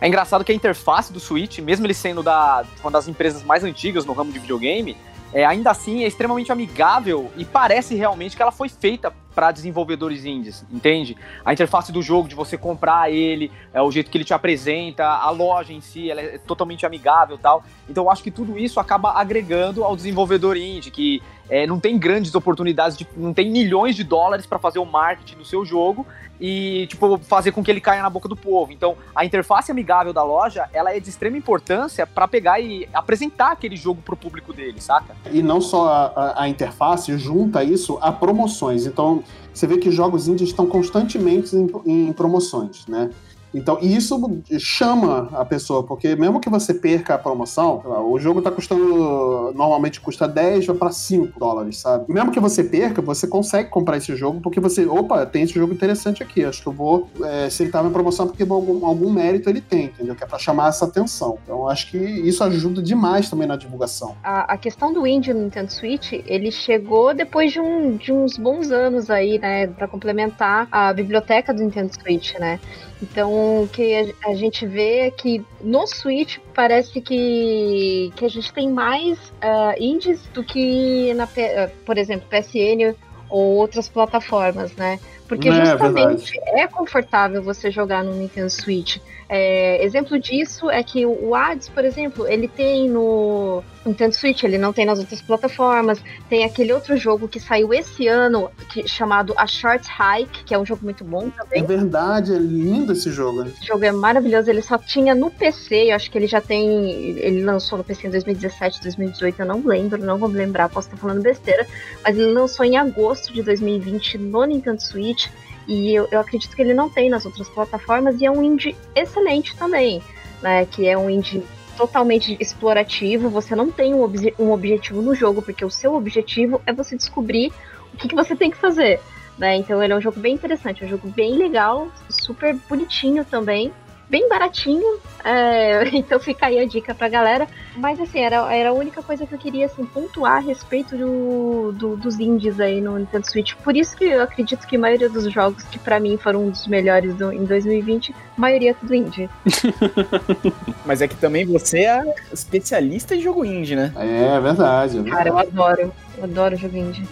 É engraçado que a interface do Switch, mesmo ele sendo da, uma das empresas mais antigas no ramo de videogame, é, ainda assim é extremamente amigável e parece realmente que ela foi feita para desenvolvedores indies, entende? A interface do jogo, de você comprar ele, é o jeito que ele te apresenta, a loja em si, ela é totalmente amigável tal. Então eu acho que tudo isso acaba agregando ao desenvolvedor indie, que é, não tem grandes oportunidades, de, não tem milhões de dólares para fazer o marketing do seu jogo e, tipo, fazer com que ele caia na boca do povo. Então, a interface amigável da loja, ela é de extrema importância para pegar e apresentar aquele jogo pro público dele, saca? E não só a, a- a interface, junta isso a promoções. Então, você vê que jogos indies estão constantemente em, em promoções, né? Então, isso chama a pessoa, porque mesmo que você perca a promoção, o jogo tá custando, normalmente custa 10, vai para 5 dólares, sabe? Mesmo que você perca, você consegue comprar esse jogo, porque você, opa, tem esse jogo interessante aqui, acho que eu vou, é, se ele tá em promoção, porque algum, algum mérito ele tem, entendeu? Que é pra chamar essa atenção. Então, acho que isso ajuda demais também na divulgação. A, a questão do indie no Nintendo Switch, ele chegou depois de, um, de uns bons anos aí, né, Pra complementar a biblioteca do Nintendo Switch, né? Então, o que a, gente vê é que no Switch parece que, que a gente tem mais ah, indies do que na, ah, por exemplo, PSN ou outras plataformas, né? Porque É, justamente é confortável você jogar no Nintendo Switch. É, exemplo disso é que o Hades, por exemplo, ele tem no Nintendo Switch, ele não tem nas outras plataformas. Tem aquele outro jogo que saiu esse ano, que, chamado A Short Hike, que é um jogo muito bom É também. verdade, é lindo esse jogo. né? Esse jogo é maravilhoso, ele só tinha no PC, eu acho que ele já tem. Ele lançou no PC em 2017, 2018, eu não lembro, não vou me lembrar, posso estar falando besteira, mas ele lançou em agosto de 2020 no Nintendo Switch. E eu, eu acredito que ele não tem nas outras plataformas, e é um indie excelente também, né? Que é um indie totalmente explorativo, você não tem um, obje- um objetivo no jogo, porque o seu objetivo é você descobrir o que, que você tem que fazer. Né? Então ele é um jogo bem interessante, é um jogo bem legal, super bonitinho também. Bem baratinho. é, então fica aí a dica pra galera. Mas assim, era, era a única coisa que eu queria assim, pontuar a respeito do, do- dos indies aí no Nintendo Switch. Por isso que eu acredito que a maioria dos jogos que pra mim foram um dos melhores do- em 2020, a maioria é tudo indie. Mas é que também você é especialista em jogo indie, né? É verdade. é Cara, eu verdade. adoro. Eu adoro jogo indie.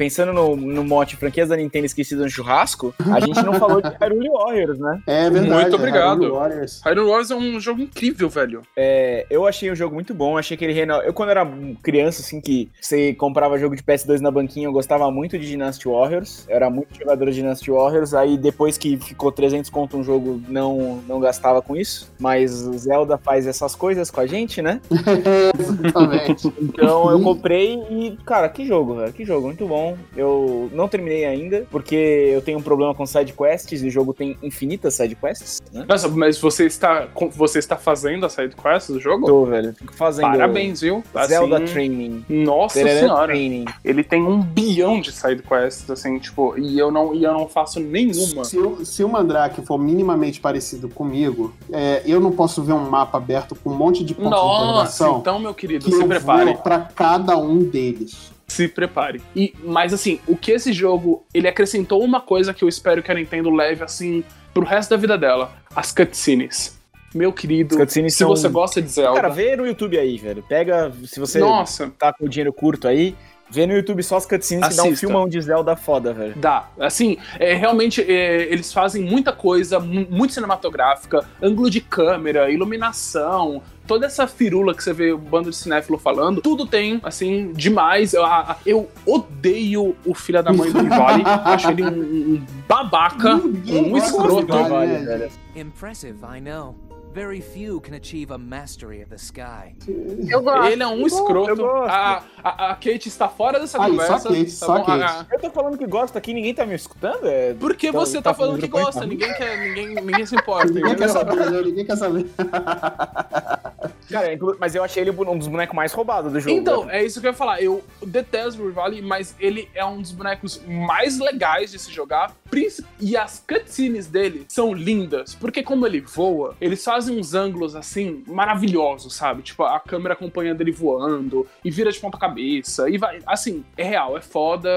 Pensando no, no mote franquias da Nintendo esquecidas no churrasco, a gente não falou de Hyrule Warriors, né? É verdade. Muito obrigado. Hyrule Warriors. Hyrule Warriors é um jogo incrível, velho. É, eu achei o jogo muito bom, achei que ele reno... Eu, quando era criança, assim, que você comprava jogo de PS2 na banquinha, eu gostava muito de Dynasty Warriors. Eu era muito jogador de Dynasty Warriors. Aí depois que ficou 300 conto um jogo, não, não gastava com isso. Mas o Zelda faz essas coisas com a gente, né? Exatamente. Então eu comprei e, cara, que jogo, velho. Que jogo, muito bom. Eu não terminei ainda, porque eu tenho um problema com side quests e o jogo tem infinitas side quests, né? Nossa, mas você está, você está fazendo a side quest do jogo? Tô, velho. Fico fazendo. Parabéns, viu? Zelda Assim, Training. Nossa senhora. Training. Ele tem um bilhão de side quests, assim, tipo, e eu não, e eu não faço nenhuma. Se, o- se o Mandrake for minimamente parecido comigo, é, eu não posso ver um mapa aberto com um monte de pontos de Nossa, interrogação então, meu querido, que se eu prepare. vou pra cada um deles. Se prepare. E, mas assim, o que esse jogo, ele acrescentou uma coisa que eu espero que a Nintendo leve, assim, pro resto da vida dela. As cutscenes. Meu querido, se são- você gosta de Zelda... Cara, vê no YouTube aí, velho. Pega, se você Nossa, tá com o dinheiro curto aí, vê no YouTube só as cutscenes que dá um Assista. filmão de Zelda foda, velho. Dá. Assim, é, realmente é, eles fazem muita coisa, mu- muito cinematográfica, ângulo de câmera, iluminação, toda essa firula que você vê o bando de cinéfilo falando, tudo tem, assim, demais. Eu, a- eu odeio o filho da mãe do Rivali, acho ele um, um babaca, Ninguém um escroto. Vale, velho. Impressive, I know. Very few can achieve a mastery of the sky. Eu gosto. Ele é um eu escroto. A, a, a Kate está fora dessa Aí, conversa. só Kate, tá só? Kate. A- a- Eu tô falando que gosto aqui, ninguém tá me escutando? É... Por que Então, você tá tá falando que gosta? Ninguém, quer, ninguém, ninguém se importa. Ninguém quer saber? Ninguém quer saber. Cara, inclu- mas eu achei ele um dos bonecos mais roubados do jogo. Então, velho. é isso que eu ia falar. Eu detesto o Rivali, mas ele é um dos bonecos mais legais de se jogar. E as cutscenes dele são lindas, porque como ele voa, eles fazem uns ângulos assim maravilhosos, sabe? Tipo, a câmera acompanhando ele voando e vira de ponta cabeça. E vai, assim, é real, é foda.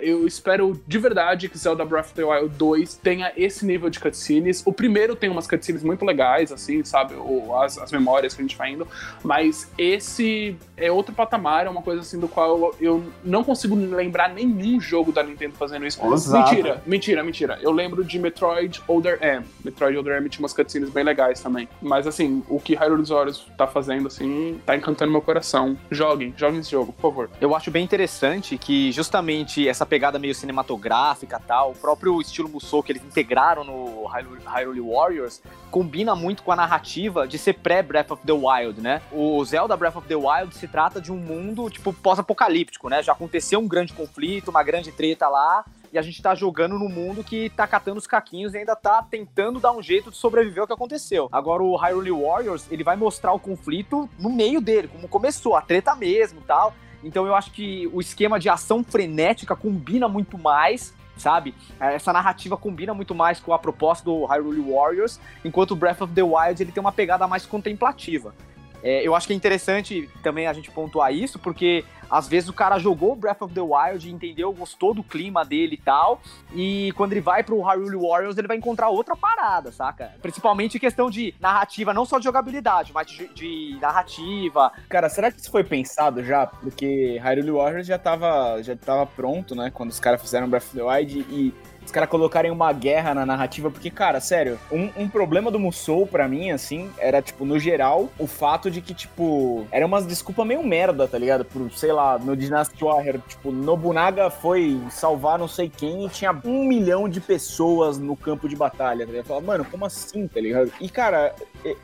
Eu espero de verdade que Zelda Breath of the Wild 2 tenha esse nível de cutscenes. O primeiro tem umas cutscenes muito legais, assim, sabe? O- as, as memórias que a gente vai indo. Mas esse é outro patamar, é uma coisa assim do qual eu, não consigo lembrar nenhum jogo da Nintendo fazendo isso. Ousado. Mentira, mentira, mentira. Eu lembro de Metroid Other M. Metroid Other M tinha umas cutscenes bem legais também. Mas assim, o que Hyrule Warriors tá fazendo, assim, tá encantando meu coração. Joguem, joguem esse jogo, por favor. Eu acho bem interessante que justamente essa pegada meio cinematográfica tal, o próprio estilo Musou que eles integraram no Hyrule, Hyrule Warriors, combina muito com a narrativa de ser pré-Breath of the Wild, né? O Zelda Breath of the Wild se trata de um mundo, tipo, pós-apocalíptico, né? Já aconteceu um grande conflito, uma grande treta lá, e a gente tá jogando no mundo que tá catando os caquinhos e ainda tá tentando dar um jeito de sobreviver ao que aconteceu. Agora o Hyrule Warriors, ele vai mostrar o conflito no meio dele, como começou, a treta mesmo tal. Então eu acho que o esquema de ação frenética combina muito mais, sabe? Essa narrativa combina muito mais com a proposta do Hyrule Warriors, enquanto o Breath of the Wild ele tem uma pegada mais contemplativa. É, eu acho que é interessante também a gente pontuar isso, porque às vezes o cara jogou Breath of the Wild, entendeu, gostou do clima dele e tal, e quando ele vai pro Hyrule Warriors, ele vai encontrar outra parada, saca? Principalmente em questão de narrativa, não só de jogabilidade, mas de, de narrativa. Cara, será que isso foi pensado já? Porque Hyrule Warriors já tava, já tava pronto, né? Quando os caras fizeram Breath of the Wild e os caras colocarem uma guerra na narrativa, porque, cara, sério, um, um problema do Musou pra mim, assim, era, tipo, no geral, o fato de que, tipo, era umas desculpas meio merda, tá ligado? Por, sei lá, no Dynasty Warrior, tipo, Nobunaga foi salvar não sei quem e tinha um milhão de pessoas no campo de batalha, tá ligado? Falava, mano, como assim, tá ligado? E, cara,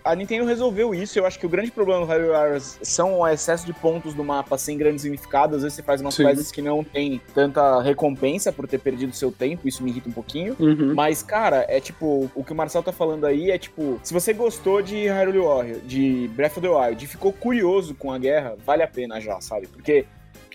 a Nintendo resolveu isso, eu acho que o grande problema do Hyrule Warriors são o excesso de pontos do mapa sem grande significado, às vezes você faz umas Sim. quests que não tem tanta recompensa por ter perdido seu tempo, isso me irrita um pouquinho. Uhum. Mas, cara, é tipo, o que o Marcel tá falando aí é tipo, se você gostou de Hyrule Warrior, de Breath of the Wild, e ficou curioso com a guerra, vale a pena já, sabe? Porque,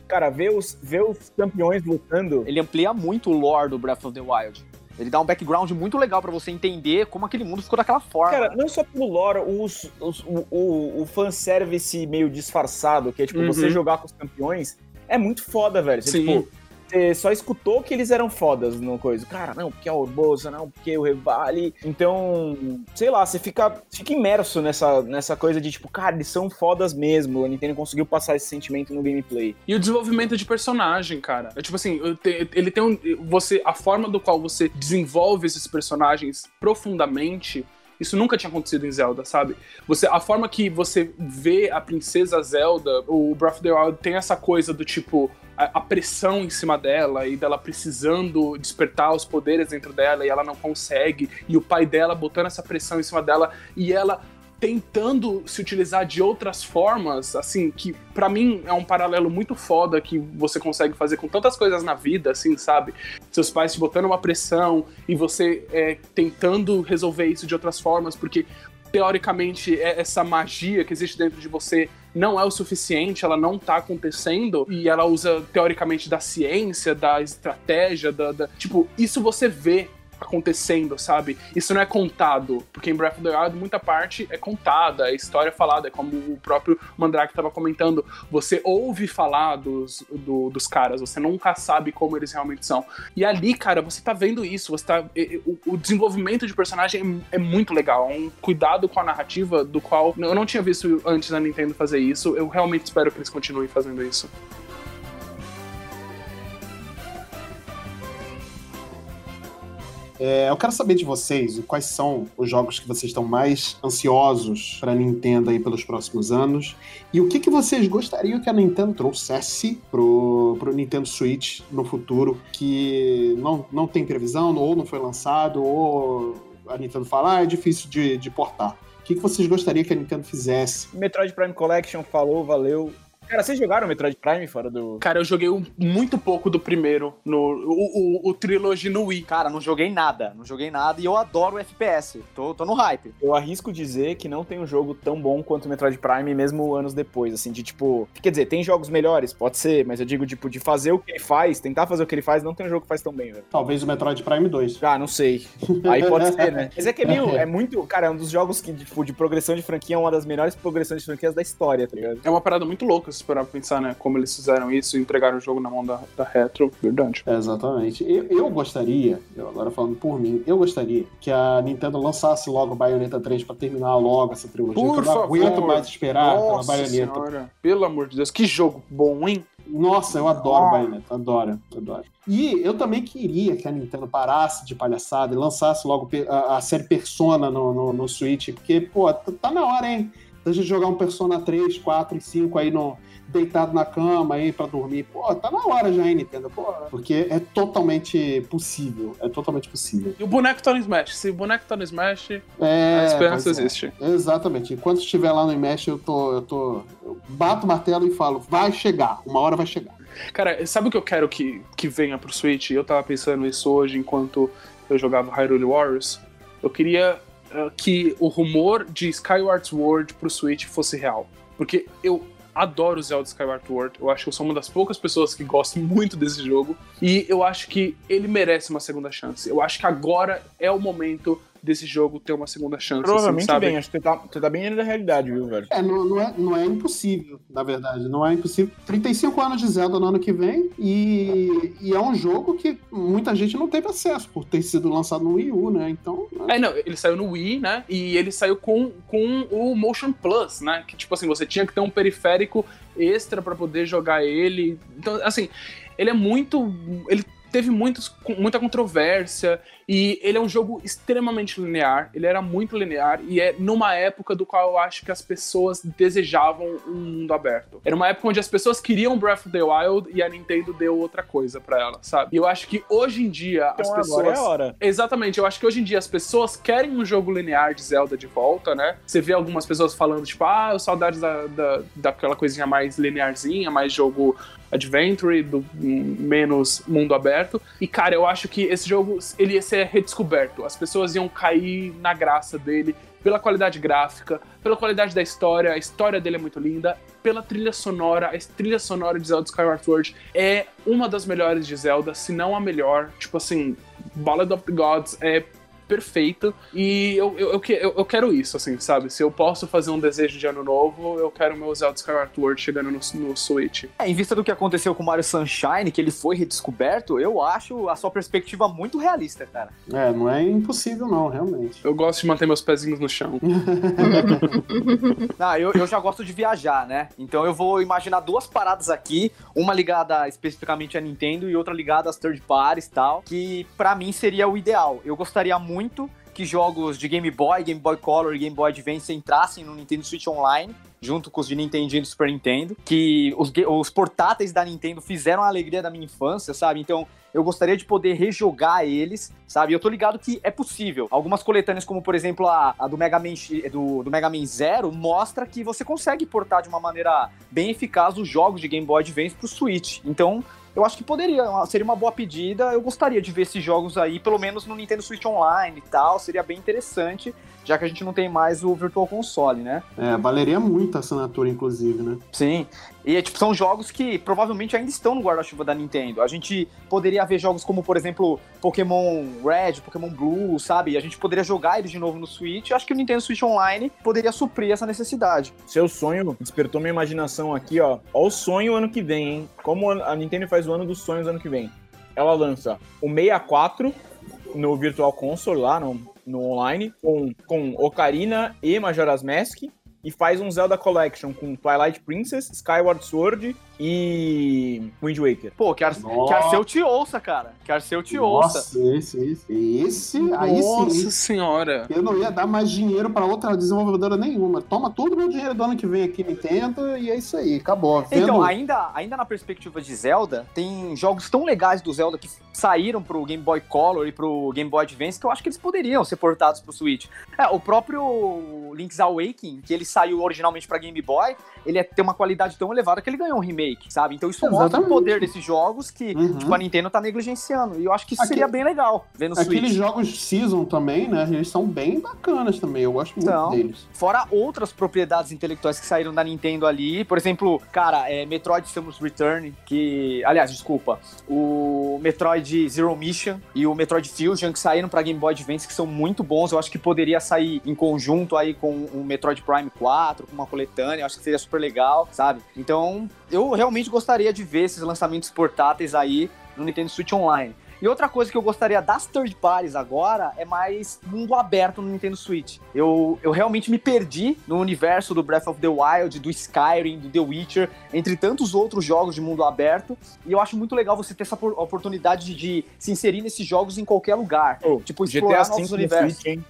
cara, ver os, ver os campeões lutando. Ele amplia muito o lore do Breath of the Wild. Ele dá um background muito legal pra você entender como aquele mundo ficou daquela forma. Cara, não só pelo lore, os, os- o, o, o fanservice meio disfarçado, que é tipo, Uhum. você jogar com os campeões, é muito foda, velho. Você, Sim. tipo, você só escutou que eles eram fodas no coisa. Cara, não, porque é o não, porque o Revale. Então, sei lá, você fica, fica imerso nessa, nessa coisa de tipo, cara, eles são fodas mesmo. A Nintendo conseguiu passar esse sentimento no gameplay. E o desenvolvimento de personagem, cara. É tipo assim, ele tem um. Você, a forma do qual você desenvolve esses personagens profundamente. Isso nunca tinha acontecido em Zelda, sabe? Você, a forma que você vê a princesa Zelda, o Breath of the Wild tem essa coisa do tipo a, a pressão em cima dela e dela precisando despertar os poderes dentro dela e ela não consegue e o pai dela botando essa pressão em cima dela e ela tentando se utilizar de outras formas, assim, que pra mim é um paralelo muito foda que você consegue fazer com tantas coisas na vida, assim, sabe? Seus pais te botando uma pressão e você é, tentando resolver isso de outras formas, porque teoricamente é essa magia que existe dentro de você não é o suficiente, ela não tá acontecendo e ela usa teoricamente da ciência, da estratégia, da, da- tipo, isso você vê acontecendo, sabe? Isso não é contado, porque em Breath of the Wild muita parte é contada, é história falada, é como o próprio Mandrake estava comentando, você ouve falar dos, do- dos caras, você nunca sabe como eles realmente são. E ali, cara, você tá vendo isso, você tá, o, o desenvolvimento de personagem é, é muito legal, é um cuidado com a narrativa do qual eu não tinha visto antes da Nintendo fazer isso, eu realmente espero que eles continuem fazendo isso. É, eu quero saber de vocês quais são os jogos que vocês estão mais ansiosos para Nintendo aí pelos próximos anos e o que, que vocês gostariam que a Nintendo trouxesse pro, pro Nintendo Switch no futuro que não, não tem previsão ou não foi lançado ou a Nintendo fala, ah, é difícil de, de portar. O que, que vocês gostariam que a Nintendo fizesse? Metroid Prime Collection falou, valeu. Cara, vocês jogaram Metroid Prime fora do. Cara, eu joguei um- muito pouco do primeiro, no, o, o, o Trilogy no Wii. Cara, não joguei nada, não joguei nada e eu adoro o FPS. Tô, tô no hype. Eu arrisco dizer que não tem um jogo tão bom quanto o Metroid Prime, mesmo anos depois, assim, de tipo. Quer dizer, tem jogos melhores, pode ser, mas eu digo, tipo, de fazer o que ele faz, tentar fazer o que ele faz, não tem um jogo que faz tão bem, velho. Talvez o Metroid Prime 2. Ah, não sei. Aí pode ser, né? Mas é que é meio. É muito. Cara, é um dos jogos que, tipo, de progressão de franquia é uma das melhores progressões de franquias da história, tá ligado? É uma parada muito louca parar pra pensar, né? Como eles fizeram isso e entregaram o jogo na mão da, da Retro. Verdade. Exatamente. Eu, eu gostaria, eu agora falando por mim, eu gostaria que a Nintendo lançasse logo Bayonetta 3 pra terminar logo essa trilogia. Por eu não favor. aguento mais esperar pela Nossa Bayonetta. senhora. Pelo amor de Deus. Que jogo bom, hein? Nossa, eu adoro Ah. Bayonetta, adoro, adoro. E eu também queria que a Nintendo parasse de palhaçada e lançasse logo a, a série Persona no, no, no Switch, porque, pô, t- tá na hora, hein? Da gente jogar um Persona 3, 4 e 5 aí no, deitado na cama aí pra dormir. Pô, tá na hora já, hein, Nintendo? Pô, porque é totalmente possível. É totalmente possível. E o boneco tá no Smash. Se o boneco tá no Smash, É, a esperança é. existe. Exatamente. Enquanto estiver lá no Smash, eu tô, eu tô. Eu bato o martelo e falo, vai chegar, uma hora vai chegar. Cara, sabe o que eu quero que, que venha pro Switch? Eu tava pensando isso hoje enquanto eu jogava Hyrule Warriors. Eu queria que o rumor de Skyward Sword pro Switch fosse real. Porque eu adoro Zelda Skyward Sword. Eu acho que eu sou uma das poucas pessoas que gostam muito desse jogo. E eu acho que ele merece uma segunda chance. Eu acho que agora é o momento desse jogo ter uma segunda chance. Provavelmente assim, sabe? bem, acho que você tá, você tá bem dentro da realidade, viu, velho? É, não, não é, não é impossível, na verdade. Não é impossível. 35 anos de Zelda no ano que vem e, e é um jogo que muita gente não teve acesso por ter sido lançado no Wii U, né? Então. né? É, não, ele saiu no Wii, né? E ele saiu com, com o Motion Plus, né? Que, tipo assim, você tinha que ter um periférico extra pra poder jogar ele. Então, assim, ele é muito. Ele teve muitos, muita controvérsia e ele é um jogo extremamente linear. Ele era muito linear e é numa época do qual eu acho que as pessoas desejavam um mundo aberto. Era uma época onde as pessoas queriam Breath of the Wild e a Nintendo deu outra coisa pra ela, sabe? E eu acho que hoje em dia as Então pessoas agora é a hora. Exatamente, eu acho que hoje em dia as pessoas querem um jogo linear de Zelda de volta, né? Você vê algumas pessoas falando, tipo, ah, eu saudades da, da, daquela coisinha mais linearzinha, mais jogo adventure, do menos mundo aberto. E, cara, eu acho que esse jogo, ele ser redescoberto. As pessoas iam cair na graça dele pela qualidade gráfica, pela qualidade da história. A história dele é muito linda. Pela trilha sonora, a trilha sonora de Zelda Skyward Sword é uma das melhores de Zelda, se não a melhor. Tipo assim, Ballad of the Gods é perfeita. E eu, eu, eu, que- eu- quero isso, assim, sabe? Se eu posso fazer um desejo de ano novo, eu quero meu Zelda Skyward Sword chegando no, no Switch. É, em vista do que aconteceu com o Mario Sunshine, que ele foi redescoberto, eu acho a sua perspectiva muito realista, cara. É, não é impossível, não, realmente. Eu gosto de manter meus pezinhos no chão. Ah, eu, eu já gosto de viajar, né? Então eu vou imaginar duas paradas aqui, uma ligada especificamente à Nintendo e outra ligada às third parties e tal, que pra mim seria o ideal. Eu gostaria muito que jogos de Game Boy, Game Boy Color e Game Boy Advance entrassem no Nintendo Switch Online, junto com os de Nintendo e do Super Nintendo, que os, os portáteis da Nintendo fizeram a alegria da minha infância, sabe? Então eu gostaria de poder rejogar eles, sabe? Eu tô ligado que é possível. Algumas coletâneas, como por exemplo a, a do, Mega Man, X- do, do Mega Man Zero, mostra que você consegue portar de uma maneira bem eficaz os jogos de Game Boy Advance pro Switch. Então, eu acho que poderia, seria uma boa pedida. Eu gostaria de ver esses jogos aí, pelo menos no Nintendo Switch Online e tal. Seria bem interessante, já que a gente não tem mais o Virtual Console, né? É, valeria muito a assinatura, inclusive, né? Sim. E tipo, são jogos que provavelmente ainda estão no guarda-chuva da Nintendo. A gente poderia ver jogos como, por exemplo, Pokémon Red, Pokémon Blue, sabe? A gente poderia jogar eles de novo no Switch. Eu acho que o Nintendo Switch Online poderia suprir essa necessidade. Seu sonho despertou minha imaginação aqui, ó. Ó o sonho ano que vem, hein? Como a Nintendo faz o ano dos sonhos ano que vem. Ela lança o 64 no Virtual Console lá no, no online, com, com Ocarina e Majora's Mask. E faz um Zelda Collection com Twilight Princess, Skyward Sword e Wind Waker. Pô, que, Ar Nossa. que Arceu te ouça, cara. Que Arceu te ouça. Nossa, esse, esse, esse, aí Nossa sim. senhora. Eu não ia dar mais dinheiro pra outra desenvolvedora nenhuma. Toma todo o meu dinheiro do ano que vem aqui, Nintendo, e é isso aí, acabou. Vendo... Então, ainda, ainda na perspectiva de Zelda, tem jogos tão legais do Zelda que saíram pro Game Boy Color e pro Game Boy Advance que eu acho que eles poderiam ser portados pro Switch. É, o próprio Link's Awakening, que ele saiu originalmente pra Game Boy, ele é, tem uma qualidade tão elevada que ele ganhou um remake, sabe? Então isso mostra o Exatamente. poder desses jogos que Uhum. tipo, a Nintendo tá negligenciando. E eu acho que isso Aquele- seria bem legal ver no Aqueles Switch. jogos Season também, né? Eles são bem bacanas também. Eu gosto muito Então, deles. Fora outras propriedades intelectuais que saíram da Nintendo ali. Por exemplo, cara, é Metroid Samus Return, que. Aliás, desculpa. O Metroid Zero Mission e o Metroid Fusion, que saíram pra Game Boy Advance, que são muito bons. Eu acho que poderia sair em conjunto aí com o Metroid Prime 4, com uma coletânea. Acho que seria super legal, sabe? Então, eu realmente gostaria de ver esses lançamentos portáteis aí no Nintendo Switch Online. E outra coisa que eu gostaria das third parties agora é mais mundo aberto no Nintendo Switch. Eu, eu realmente me perdi no universo do Breath of the Wild, do Skyrim, do The Witcher, entre tantos outros jogos de mundo aberto. E eu acho muito legal você ter essa por- oportunidade de, de se inserir nesses jogos em qualquer lugar. tipo, explorar GTA novos universos. Switch, hein?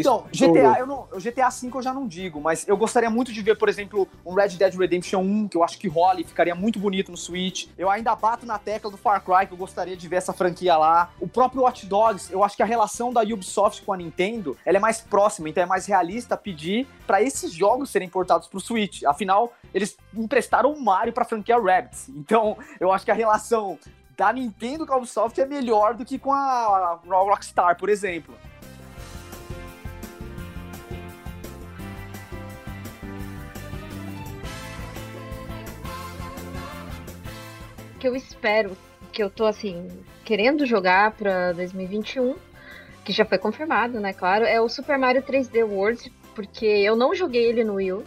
Então. GTA, eu não, GTA V eu já não digo, mas eu gostaria muito de ver, por exemplo, um Red Dead Redemption 1, que eu acho que rola e ficaria muito bonito no Switch. Eu ainda bato na tecla do Far Cry, que eu gostaria de ver essa franquia lá. O próprio Watch Dogs, eu acho que a relação da Ubisoft com a Nintendo, ela é mais próxima, então é mais realista pedir pra esses jogos serem portados pro Switch. Afinal, eles emprestaram o Mario pra franquia Rabbids. Então, eu acho que a relação da Nintendo com a Ubisoft é melhor do que com a a Rockstar, por exemplo. que eu espero, que eu tô assim, querendo jogar pra 2021, que já foi confirmado, né, claro, é o Super Mario 3D World, porque eu não joguei ele no Wii.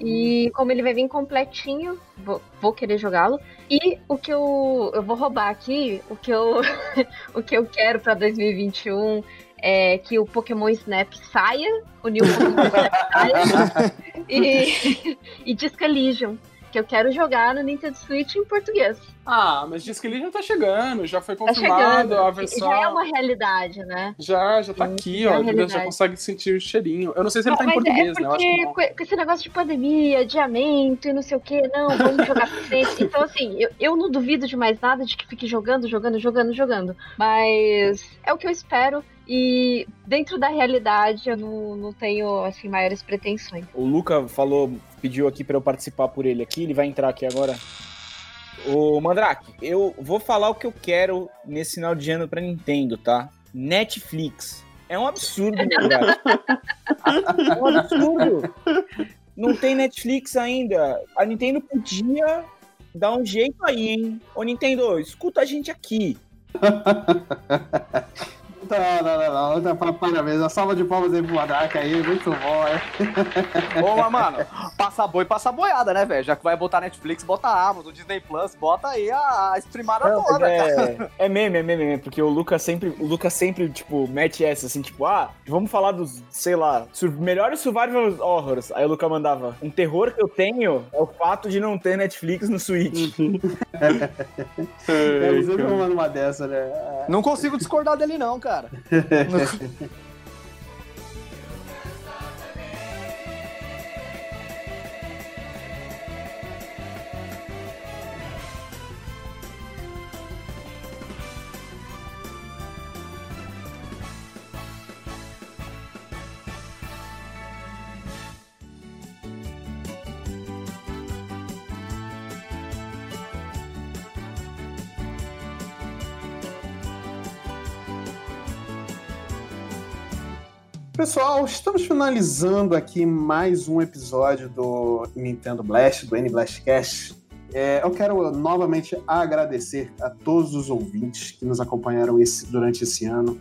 E como ele vai vir completinho, vou, vou querer jogá-lo. E o que eu. Eu vou roubar aqui, o que eu, o que eu quero pra 2021 é que o Pokémon Snap saia, o New Pokémon Snap saia, e, e Disco Elysium. Porque eu quero jogar no Nintendo Switch em português. Ah, mas diz que ele já tá chegando, já foi Tá confirmado chegando. a versão. Já é uma realidade, né? Já, já tá aqui, é ó. uma Já consegue sentir o cheirinho. Eu não sei se ele tá em Mas português, é né? Eu acho que porque com esse negócio de pandemia, adiamento e não sei o que, não, vamos jogar pra frente. Então, assim, eu, eu não duvido de mais nada de que fique jogando, jogando, jogando, jogando. Mas é o que eu espero. E dentro da realidade, eu não, não tenho, assim, maiores pretensões. O Luca falou, pediu aqui pra eu participar por ele aqui, ele vai entrar aqui agora. Ô, Mandrake, eu vou falar o que eu quero nesse final de ano pra Nintendo, tá? Netflix. É um absurdo, Mandrake. é um absurdo. Não tem Netflix ainda. A Nintendo podia dar um jeito aí, hein? Ô, Nintendo, escuta a gente aqui. Não, não, não, não. Pa- Parabéns. Uma salva de palmas aí pro Mandrake aí. Muito bom, é. Ô, mas, mano, passa boi, passa boiada, né, velho? Já que vai botar Netflix, bota a Amazon, Disney Plus, bota aí a, a streamada Não, toda, mas cara. é, é meme, é meme, é meme, porque o Lucas sempre, o Lucas sempre, tipo, mete essa, assim, tipo, ah, vamos falar dos, sei lá, sur- melhores survival horrors. Aí o Lucas mandava, um terror que eu tenho é o fato de não ter Netflix no Switch. É, Ele sempre manda uma dessa, né? Não consigo discordar dele, não, cara cara. Pessoal, estamos finalizando aqui mais um episódio do Nintendo Blast, do N Blastcast. É, eu quero novamente agradecer a todos os ouvintes que nos acompanharam esse- durante esse ano.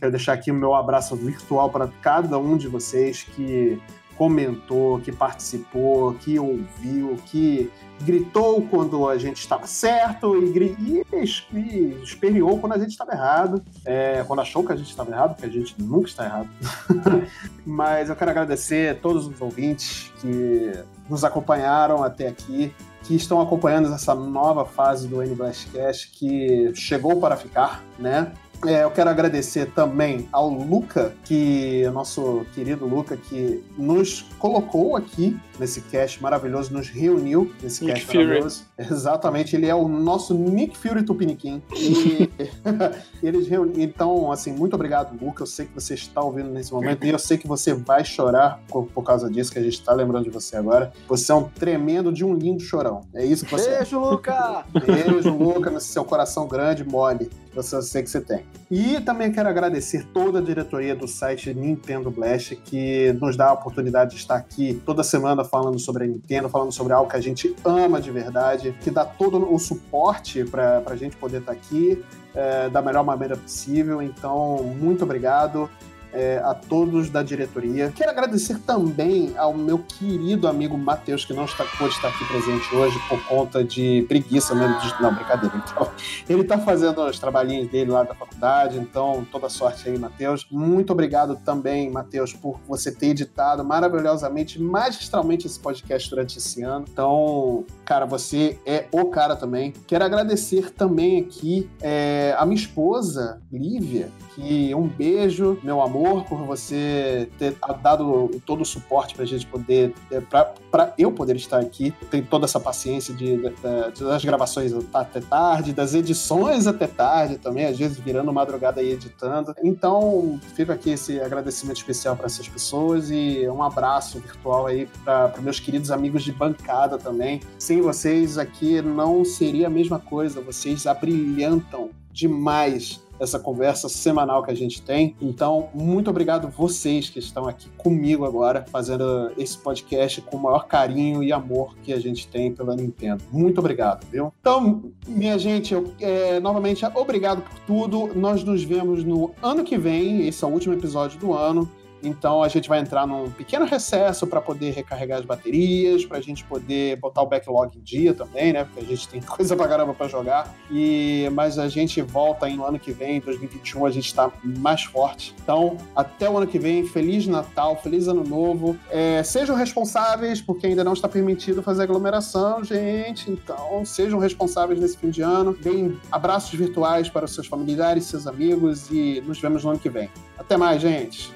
Quero deixar aqui o meu abraço virtual para cada um de vocês que comentou, que participou, que ouviu, que gritou quando a gente estava certo e, e, e esperiou quando a gente estava errado, é, quando achou que a gente estava errado, porque a gente nunca está errado. Mas eu quero agradecer a todos os ouvintes que nos acompanharam até aqui, que estão acompanhando essa nova fase do N Blastcast que chegou para ficar, né? É, eu quero agradecer também ao Luca, que nosso querido Luca, que nos colocou aqui nesse cast maravilhoso, nos reuniu nesse Nick cast Fury. maravilhoso. Exatamente, ele é o nosso Nick Fury Tupiniquim. E eles reuni... Então, assim, muito obrigado, Luca. Eu sei que você está ouvindo nesse momento e eu sei que você vai chorar por, por causa disso, que a gente está lembrando de você agora. Você é um tremendo de um lindo chorão. É isso que você. Beijo, Luca! Beijo, Luca, nesse seu coração grande, mole. Você eu sei que você tem. E também quero agradecer toda a diretoria do site Nintendo Blast, que nos dá a oportunidade de estar aqui toda semana falando sobre a Nintendo, falando sobre algo que a gente ama de verdade, que dá todo o suporte para a gente poder estar aqui é, da melhor maneira possível. Então, muito obrigado é, a todos da diretoria. Quero agradecer também ao meu querido amigo Matheus, que não está, pôde estar aqui presente hoje por conta de preguiça mesmo. De, não, brincadeira. Então, ele está fazendo os trabalhinhos dele lá da faculdade, então toda sorte aí, Matheus. Muito obrigado também, Matheus, por você ter editado maravilhosamente, magistralmente esse podcast durante esse ano. Então, cara, você é o cara também. Quero agradecer também aqui é, a minha esposa, Lívia, que um beijo, meu amor, por você ter dado todo o suporte pra gente poder, é, pra eu poder estar aqui. Tem toda essa paciência de, de- das gravações até tarde, das edições até tarde também, às vezes virando madrugada aí editando. Então, fica aqui esse agradecimento especial para essas pessoas e um abraço virtual aí para meus queridos amigos de bancada também. Sem vocês aqui não seria a mesma coisa, vocês abrilhantam demais essa conversa semanal que a gente tem. Então, muito obrigado vocês que estão aqui comigo agora, fazendo esse podcast com o maior carinho e amor que a gente tem pela Nintendo. Muito obrigado, viu? Então, minha gente, eu, é, novamente, obrigado por tudo. Nós nos vemos no ano que vem. Esse é o último episódio do ano. Então a gente vai entrar num pequeno recesso para poder recarregar as baterias, para a gente poder botar o backlog em dia também, né? Porque a gente tem coisa pra caramba para jogar. E mas a gente volta aí no ano que vem, 2021, a gente está mais forte. Então até o ano que vem, feliz Natal, feliz Ano Novo. É, sejam responsáveis, porque ainda não está permitido fazer aglomeração, gente. Então sejam responsáveis nesse fim de ano. Deem abraços virtuais para os seus familiares, seus amigos e nos vemos no ano que vem. Até mais, gente.